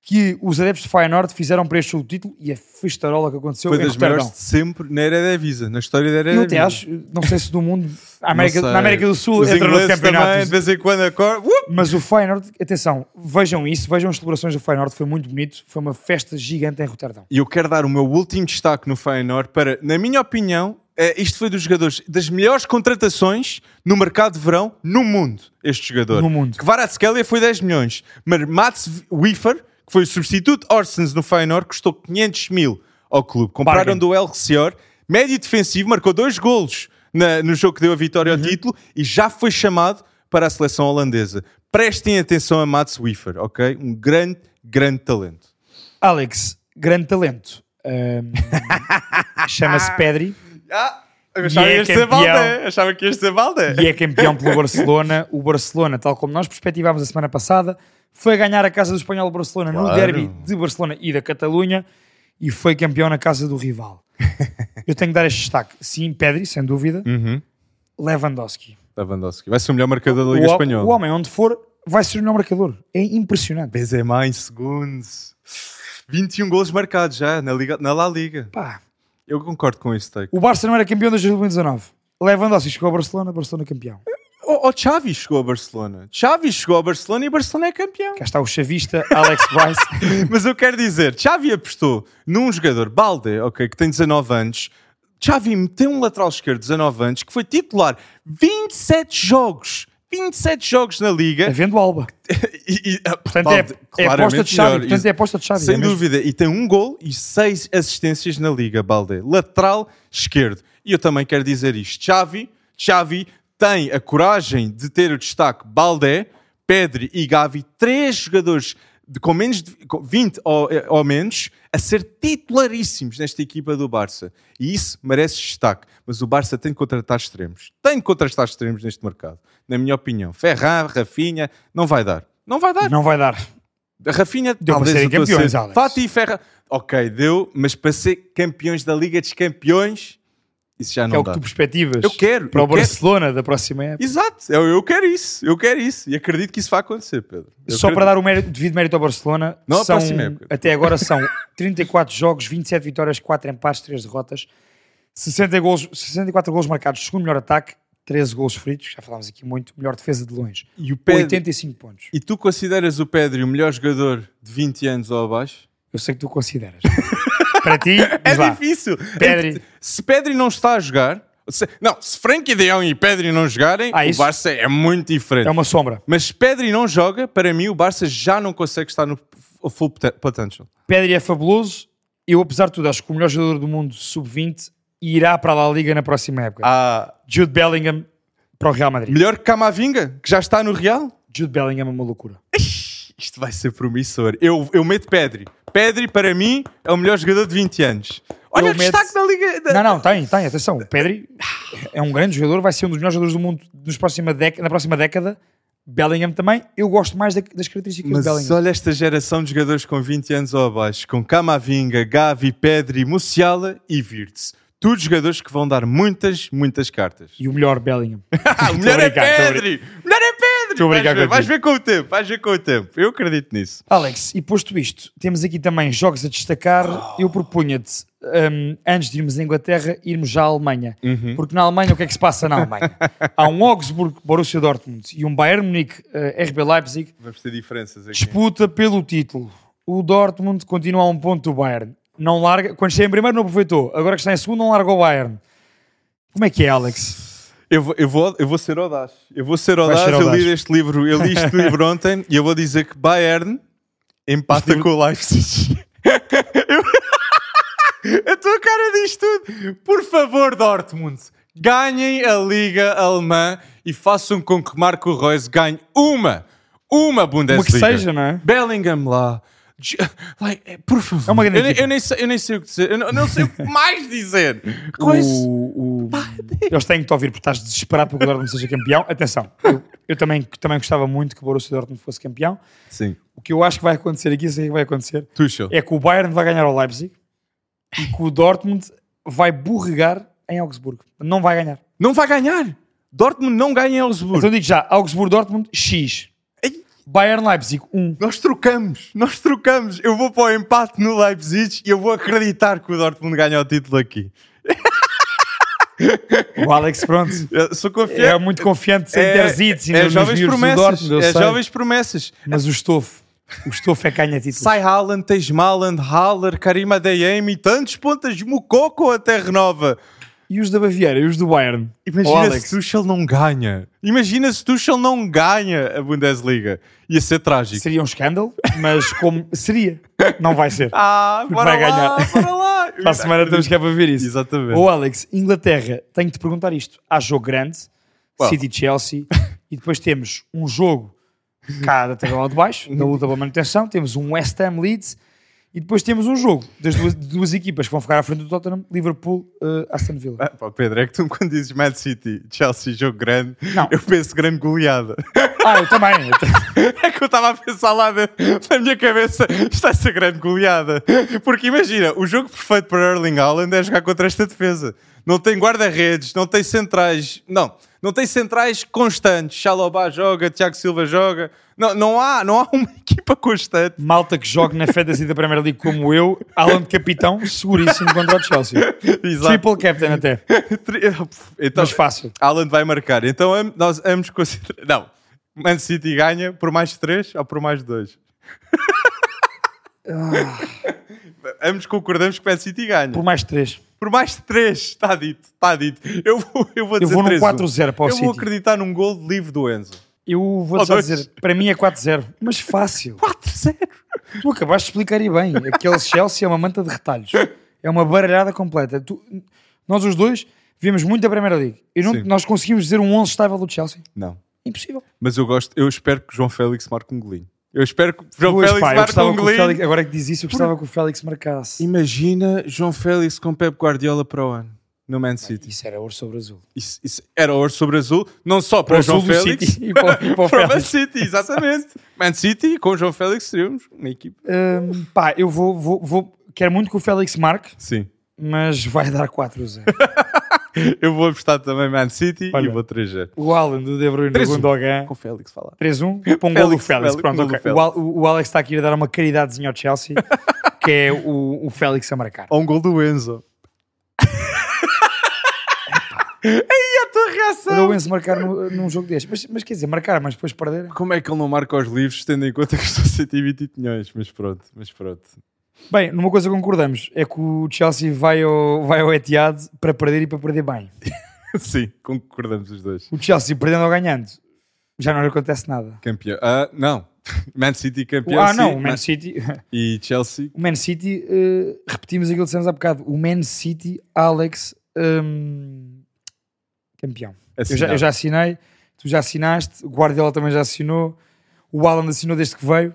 que os adeptos de Feyenoord fizeram para este jogo título e a festarola que aconteceu Foi das melhores de sempre na Eredivisie, na história da Eu até Eredivisie. acho, não sei se do mundo, América, na América do Sul Os entra no ingleses campeonato. também, de vez em quando, acordam. Uh! Mas o Feyenoord, atenção, vejam isso, vejam as celebrações do Feyenoord, foi muito bonito, foi uma festa gigante em Roterdão. E eu quero dar o meu último destaque no Feyenoord para, na minha opinião, eh, isto foi dos jogadores das melhores contratações no mercado de verão no mundo, este jogador. No mundo. Kvaratskhelia foi 10 milhões, mas Mats Wiefer, que foi o substituto Orsens no Feyenoord, custou 500 mil ao clube. Compraram Bargain. do El Cior, médio defensivo, marcou dois golos na- no jogo que deu a vitória ao título e já foi chamado para a seleção holandesa. Prestem atenção a Mats Wiefer, ok? Um grande, grande talento. Alex, grande talento. Ahm, Chama-se Pedri. Ah, Eu achava E que é campeão. Achava que ias ser Baldé. e é campeão pelo Barcelona. O Barcelona, tal como nós perspectivámos a semana passada, foi ganhar a casa do espanhol Barcelona no Claro. derby de Barcelona e da Catalunha e foi campeão na casa do rival. Eu tenho que dar este destaque. Sim, Pedri, sem dúvida. Uhum. Lewandowski. Lewandowski. Vai ser o melhor marcador da O, Liga ho- Espanhola. o homem, onde for, vai ser o melhor marcador. É impressionante. Benzema em segundos. 21 golos marcados já na, Liga, na La Liga. Pá, Eu concordo com esse take. o Barça não era campeão desde 2019. Lewandowski chegou ao Barcelona, Barcelona campeão. O, o Xavi chegou a Barcelona. Xavi chegou a Barcelona e Barcelona é campeão. Cá está o chavista Alex Bryce. Mas eu quero dizer, Xavi apostou num jogador, Balde, ok, que tem 19 anos. Xavi meteu um lateral esquerdo de 19 anos que foi titular 27 jogos. 27 jogos na Liga. Havendo Alba. E, e, ah, Portanto, Balde, é, é aposta de Xavi. Portanto, é aposta de Xavi. Sem é dúvida. E tem um gol e seis assistências na Liga, Balde. Lateral esquerdo. E eu também quero dizer isto. Xavi, Xavi tem a coragem de ter o destaque Balde, Pedri e Gavi, três jogadores de, com menos de com 20 ou, eh, ou menos, a ser titularíssimos nesta equipa do Barça. E isso merece destaque. Mas o Barça tem de contratar extremos. Tem de contratar extremos neste mercado. Na minha opinião. Ferran, Rafinha, não vai dar. Não vai dar. Não vai dar. Rafinha Deu para serem campeões, ser- Alex. Fati e Ferra. Ok, deu, mas para ser campeões da Liga dos Campeões, isso já Que é não o que dá. tu perspectivas Eu quero, para eu o quero. Barcelona da próxima época. Exato, eu, eu quero isso, eu quero isso e acredito que isso vai acontecer, Pedro. Eu Só acredito. para dar o mérito, devido mérito ao Barcelona, Não são, até agora são 34 jogos, 27 vitórias, 4 empates, 3 derrotas, 60 golos, 64 golos marcados, segundo melhor ataque, 13 golos feridos, já falámos aqui muito, melhor defesa de longe. E o Pedro, 85 pontos. e tu consideras o Pedro o melhor jogador de 20 anos ou abaixo? Eu sei que tu consideras. para ti, É lá. difícil. Pedri. Se Pedri não está a jogar, se- não, se Frankie de Jong e Pedri não jogarem, Ah, o Barça é muito diferente. É uma sombra. Mas se Pedri não joga, para mim o Barça já não consegue estar no full pote- potential. Pedri é fabuloso. Eu, apesar de tudo, acho que o melhor jogador do mundo sub-20 irá para a La Liga na próxima época. Ah, Jude Bellingham para o Real Madrid. melhor que Camavinga, que já está no Real? Jude Bellingham é uma loucura. Isto vai ser promissor. Eu, eu meto Pedri. Pedri, para mim, é o melhor jogador de 20 anos. Olha Eu o meto- destaque da Liga. da- Não, não, tem, tem, atenção. O Pedri é um grande jogador, vai ser um dos melhores jogadores do mundo nos próxima década, na próxima década. Bellingham também. Eu gosto mais da- das características Mas do Bellingham. olha esta geração de jogadores com 20 anos ou abaixo, com Camavinga, Gavi, Pedri, Musiala e Virtus. Todos jogadores que vão dar muitas, muitas cartas. E o melhor Bellingham. O melhor é Pedri! Estou a Vais brincar ver, vais ver com o tempo, vais ver com o tempo. Eu acredito nisso. Alex, e posto isto, temos aqui também jogos a destacar. Eu propunha-te, hum, antes de irmos à Inglaterra, irmos já à Alemanha. Uhum. Porque na Alemanha, o que é que se passa na Alemanha? Há um Augsburg, Borussia Dortmund e um Bayern Munique, eh, RB Leipzig, Vamos ter diferenças aqui. disputa pelo título. O Dortmund continua a um ponto do Bayern. Não larga, quando está em primeiro não aproveitou. Agora que está em segundo não larga o Bayern. Como é que é, Alex? Eu vou, eu, vou, eu vou ser audaz. Eu vou ser audaz. ser Eu audaz. li este livro, eu li este livro ontem e eu vou dizer que Bayern empata com o Leipzig. Eu- a tua cara diz tudo. Por favor, Dortmund, ganhem a Liga Alemã e façam com que Marco Reus ganhe uma, uma Bundesliga. Uma que seja, não é? Bellingham lá. Like, eh, por favor. É uma grande eu, eu nem sei, eu nem sei o que dizer. Eu não, eu não sei o que mais dizer. O, o- Eles têm que te ouvir porque estás desesperado porque o Dortmund seja campeão. Atenção, eu, eu também, também gostava muito que o Borussia Dortmund fosse campeão. Sim. O que eu acho que vai acontecer aqui, sei que vai acontecer, Tuchel. é que o Bayern vai ganhar ao Leipzig e que o Dortmund vai borregar em Augsburgo. Não vai ganhar. Não vai ganhar. Dortmund não ganha em Augsburgo. Então digo já, Augsburgo-Dortmund, X. Ei. Bayern-Leipzig, 1. Nós trocamos, nós trocamos. Eu vou para o empate no Leipzig e eu vou acreditar que o Dortmund ganha o título aqui. O Alex, pronto, sou é confiante. muito confiante sem É, ter zites e é nos jovens do promessas. Dortmund, É sei. jovens promessas. Mas o estofo, o estofo é que ganha títulos. Sai Haaland, tens Maland, Haller, Karima Adeyemi, tantos pontas, Mukoko até renova. E os da Baviera e os do Bayern? Oh, Imagina Alex. se Tuchel não ganha. Imagina se Tuchel não ganha a Bundesliga. Ia ser trágico. Seria um escândalo, mas como seria, não vai ser. Ah, bora vai lá, ganhar. bora lá. Para a semana estamos cá para ver isso. Exatamente. Ô Alex, Inglaterra, tenho que te perguntar isto. Há jogo grande, Qual? City-Chelsea, e depois temos um jogo cá da tabela de baixo, da luta pela manutenção, temos um West Ham Leeds E depois temos um jogo das duas, de duas equipas que vão ficar à frente do Tottenham, Liverpool, uh, Aston Villa. Ah, pá, Pedro, é que tu quando dizes Man City, Chelsea, jogo grande, Não. eu penso grande goleada. Ah, eu também. eu É que eu estava a pensar lá na, na minha cabeça, está a ser grande goleada. Porque imagina, o jogo perfeito para Erling Haaland é jogar contra esta defesa. Não tem guarda-redes, não tem centrais, não, não tem centrais constantes. Chalobah joga, Tiago Silva joga. Não, não, há, não há uma equipa constante. Malta que joga na Fantasy da Premier League como eu, Alan de capitão, seguríssimo contra o Chelsea. Exato. Triple captain até, Então, mas fácil. Haaland vai marcar. Então nós ambos consideramos. Não, Man City ganha por mais de 3 ou por mais de 2? ambos concordamos que Man City ganha. Por mais três. Por mais de 3, está dito, está dito. Eu vou, eu vou Eu dizer vou num 3-1. 4-0 para o Eu vou City. acreditar num gol de livre do Enzo. Eu vou Ou só dois. dizer, para mim é 4-0, mas fácil. 4-0. Tu acabaste de explicar e bem. Aquele Chelsea é uma manta de retalhos. É uma baralhada completa. Tu- nós os dois vemos muito a Premier League. E não- Sim. nós conseguimos dizer um 11 estável do Chelsea. Não. Impossível. Mas eu gosto, eu espero que João Félix marque um golinho. Eu espero que João Pois, Félix pá, marque um o. Félix, agora que diz isso, eu gostava que o Félix marcasse. Imagina João Félix com Pep Guardiola para o ano, no Man City. Isso era ouro sobre azul. Isso, isso era ouro sobre azul, não só para, Para o João Félix, City e para, e para o para o Man. City, exatamente. Man City com João Félix seríamos uma equipa. Hum, pá, eu vou, vou, vou- Quero muito que o Félix marque, Sim. mas vai dar 4-0. Eu vou apostar também Man City Olha. e vou 3 o Alan do De Bruyne, o 3-1. Gundogan. Com Félix falar. 3-1 para um gol do Félix, Pronto, gol do ok. Félix. O, Al- o- o Alex está aqui a dar uma caridadezinha ao Chelsea, que é o, o Félix a marcar. Ou um gol do Enzo. Aí a tua Para reação. o Enzo marcar no- num jogo deste. Mas, mas quer dizer, marcar, mas depois perder. Como é que ele não marca os livros, tendo em conta que estou a 120 milhões? Mas pronto, mas pronto. Bem, numa coisa concordamos, é que o Chelsea vai ao, vai ao Etihad para perder e para perder bem. Sim, concordamos os dois. O Chelsea perdendo ou ganhando, já não lhe acontece nada. Campeão. Ah, não. Man City campeão. ah, não, o Man Man- City, E Chelsea. o Man City eh, repetimos aquilo que dissemos há bocado. O Man City, Alex, hum, campeão. Eu já, eu já assinei, tu já assinaste, o Guardiola também já assinou, o Alan assinou desde que veio.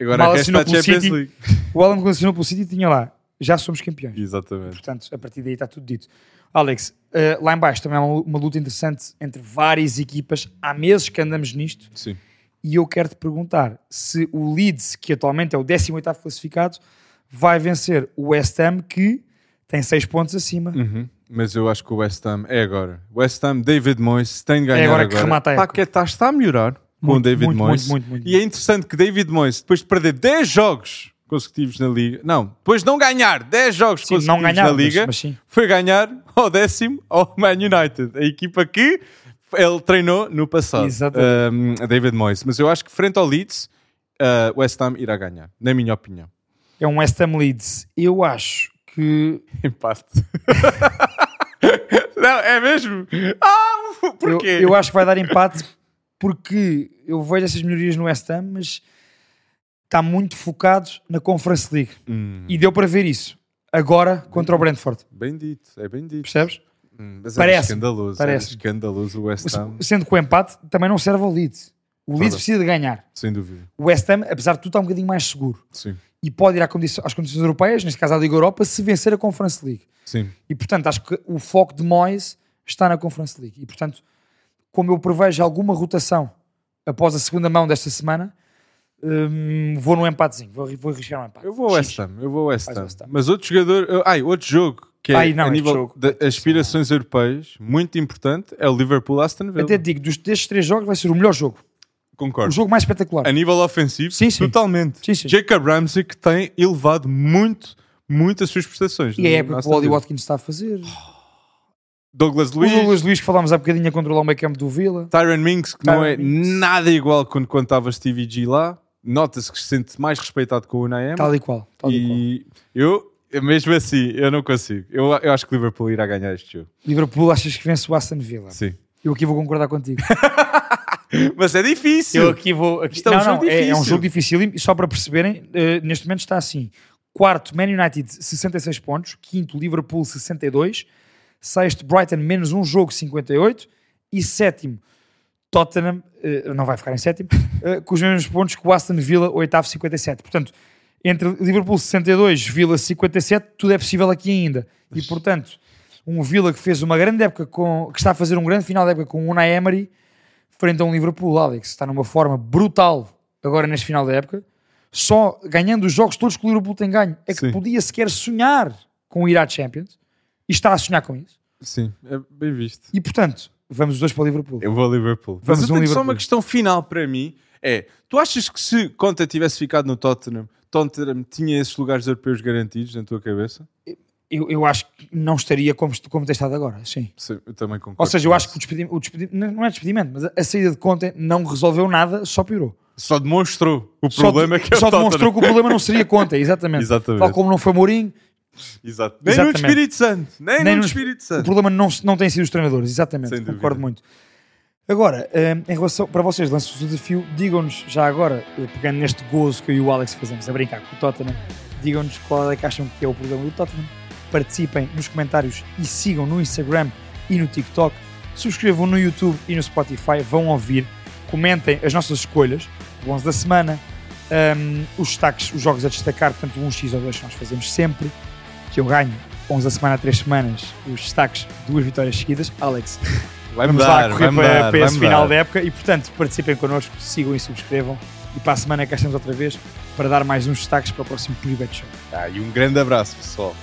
Agora mal resta assinou pelo Champions City. League. O Alan quando assinou pelo City tinha lá, já somos campeões. Exatamente. Portanto, a partir daí está tudo dito. Alex, eh, lá em baixo também há uma, uma luta interessante entre várias equipas. Há meses que andamos nisto Sim. e eu quero te perguntar se o Leeds, que atualmente é o 18º classificado, vai vencer o West Ham, que tem 6 pontos acima. Uhum. Mas eu acho que o West Ham é agora. West Ham, David Moyes, tem de ganhar agora agora. que remata a época. Paquetá está a melhorar com o Muito, David muito, Moyes. muito, muito, muito. E é interessante que David Moyes, depois de perder 10 jogos consecutivos na Liga, não, depois de não ganhar 10 jogos Sim, consecutivos não ganhar, na mas- Liga, mas sim. foi ganhar ao décimo ao Man United, a equipa que ele treinou no passado. Um, David Moyes. Mas eu acho que frente ao Leeds, uh, West Ham irá ganhar, na minha opinião. É um West Ham Leeds. Eu acho que Empate. não, é mesmo? Ah, eu, porquê? eu acho que vai dar empate porque eu vejo essas melhorias no West Ham, mas está muito focado na Conference League. Hum, E deu para ver isso agora contra o Brentford. bem dito, é bem dito. Percebes? Hum, mas Parece-me, era escandaloso. Era parece-me. escandaloso o West Ham, Sendo que o empate também não serve ao Leeds. O Leeds Verdade. precisa de ganhar. sem dúvida. O West Ham, apesar de tudo, está um bocadinho mais seguro. Sim, E pode ir às condições europeias, neste caso à Liga Europa, se vencer a Conference League. sim. E portanto, acho que o foco de Moyes está na Conference League. E portanto, como eu prevejo alguma rotação após a segunda mão desta semana, hum, vou no empatezinho. Vou, vou arriscar um empate. Eu vou. West Ham, eu vou ao West Ham. West Ham. Mas outro jogador, eu- ai, outro jogo que é Ai, não, a nível jogo. de aspirações europeias, muito importante, é o Liverpool Aston Villa. Até digo, dos, destes três jogos vai ser o melhor jogo. O Concordo. jogo mais espetacular. A nível ofensivo, Sim, sim. totalmente. Sim, sim. Jacob Ramsey que tem elevado muito, muito as suas prestações. E é época que o Oli. Watkins está a fazer. Douglas O Luiz, Douglas Luiz, que falámos há bocadinho a controlar o meio campo do Vila. Tyron Minks, que não Tyron é Mings. nada igual quando, quando estava Stevie G lá. Nota-se que se sente mais respeitado com o Unai. Tal e qual. Tal e qual. E eu, mesmo assim, eu não consigo. Eu, eu acho que o Liverpool irá ganhar este jogo. Liverpool, achas que vence o Aston Villa? Sim. Eu aqui vou concordar contigo. Mas é difícil. Eu aqui vou. Aqui... Isto é um não, jogo não, é, é um difícil. jogo difícil. E só para perceberem, eh, neste momento está assim: quarto, Man United 66 pontos, quinto, Liverpool 62, sexto, Brighton menos um jogo 58 e sétimo, Tottenham, eh, não vai ficar em sétimo, eh, com os mesmos pontos que o Aston Villa, oitavo 57. Portanto, Entre Liverpool 62, Vila 57, tudo é possível aqui ainda. E portanto, um Vila que fez uma grande época com. que está a fazer um grande final de época com o Unai Emery, frente a um Liverpool, Alex, está numa forma brutal agora neste final da época, só ganhando os jogos todos que o Liverpool tem ganho. É que Sim. podia sequer sonhar com ir à Champions e está a sonhar com isso. Sim, é bem visto. E portanto, vamos os dois para o Liverpool. Eu vou ao Liverpool. Vamos Mas eu um tenho só uma questão final para mim. É, tu achas que se Conte tivesse ficado no Tottenham, Tottenham tinha esses lugares europeus garantidos na tua cabeça? Eu, eu acho que não estaria como, como tem estado agora, sim. Sim, eu também concordo. Ou seja, eu acho que o despedimento, o despedimento não é despedimento, mas a, a saída de Conte não resolveu nada, só piorou. Só demonstrou o Só problema de- que é o Só Tottenham. demonstrou que o problema não seria Conte, exatamente. Exatamente. Tal como não foi Mourinho, Exato. Nem Exatamente. no Espírito Santo. Nem, Nem no Espírito o Santo. problema não, não tem sido os treinadores, exatamente, concordo muito. Agora, hum, em relação, para vocês, lanço o desafio, digam-nos já agora, eh, pegando neste gozo que eu e o Alex fazemos a brincar com o Tottenham, digam-nos qual é que acham que é o problema do Tottenham, participem nos comentários e sigam no Instagram e no TikTok, subscrevam no YouTube e no Spotify, vão ouvir, comentem as nossas escolhas, o 11 da semana, hum, os destaques, os jogos a destacar, portanto, um X ou dois que nós fazemos sempre, que eu ganho 11 da semana, 3 semanas, os destaques, duas vitórias seguidas. Alex, Vai vamos mudar, lá correr vai para, mudar, para esse final mudar. da época e, portanto, participem connosco, sigam e subscrevam. E para a semana cá estamos outra vez para dar mais uns destaques para o próximo Private Show. Ah, e um grande abraço, pessoal.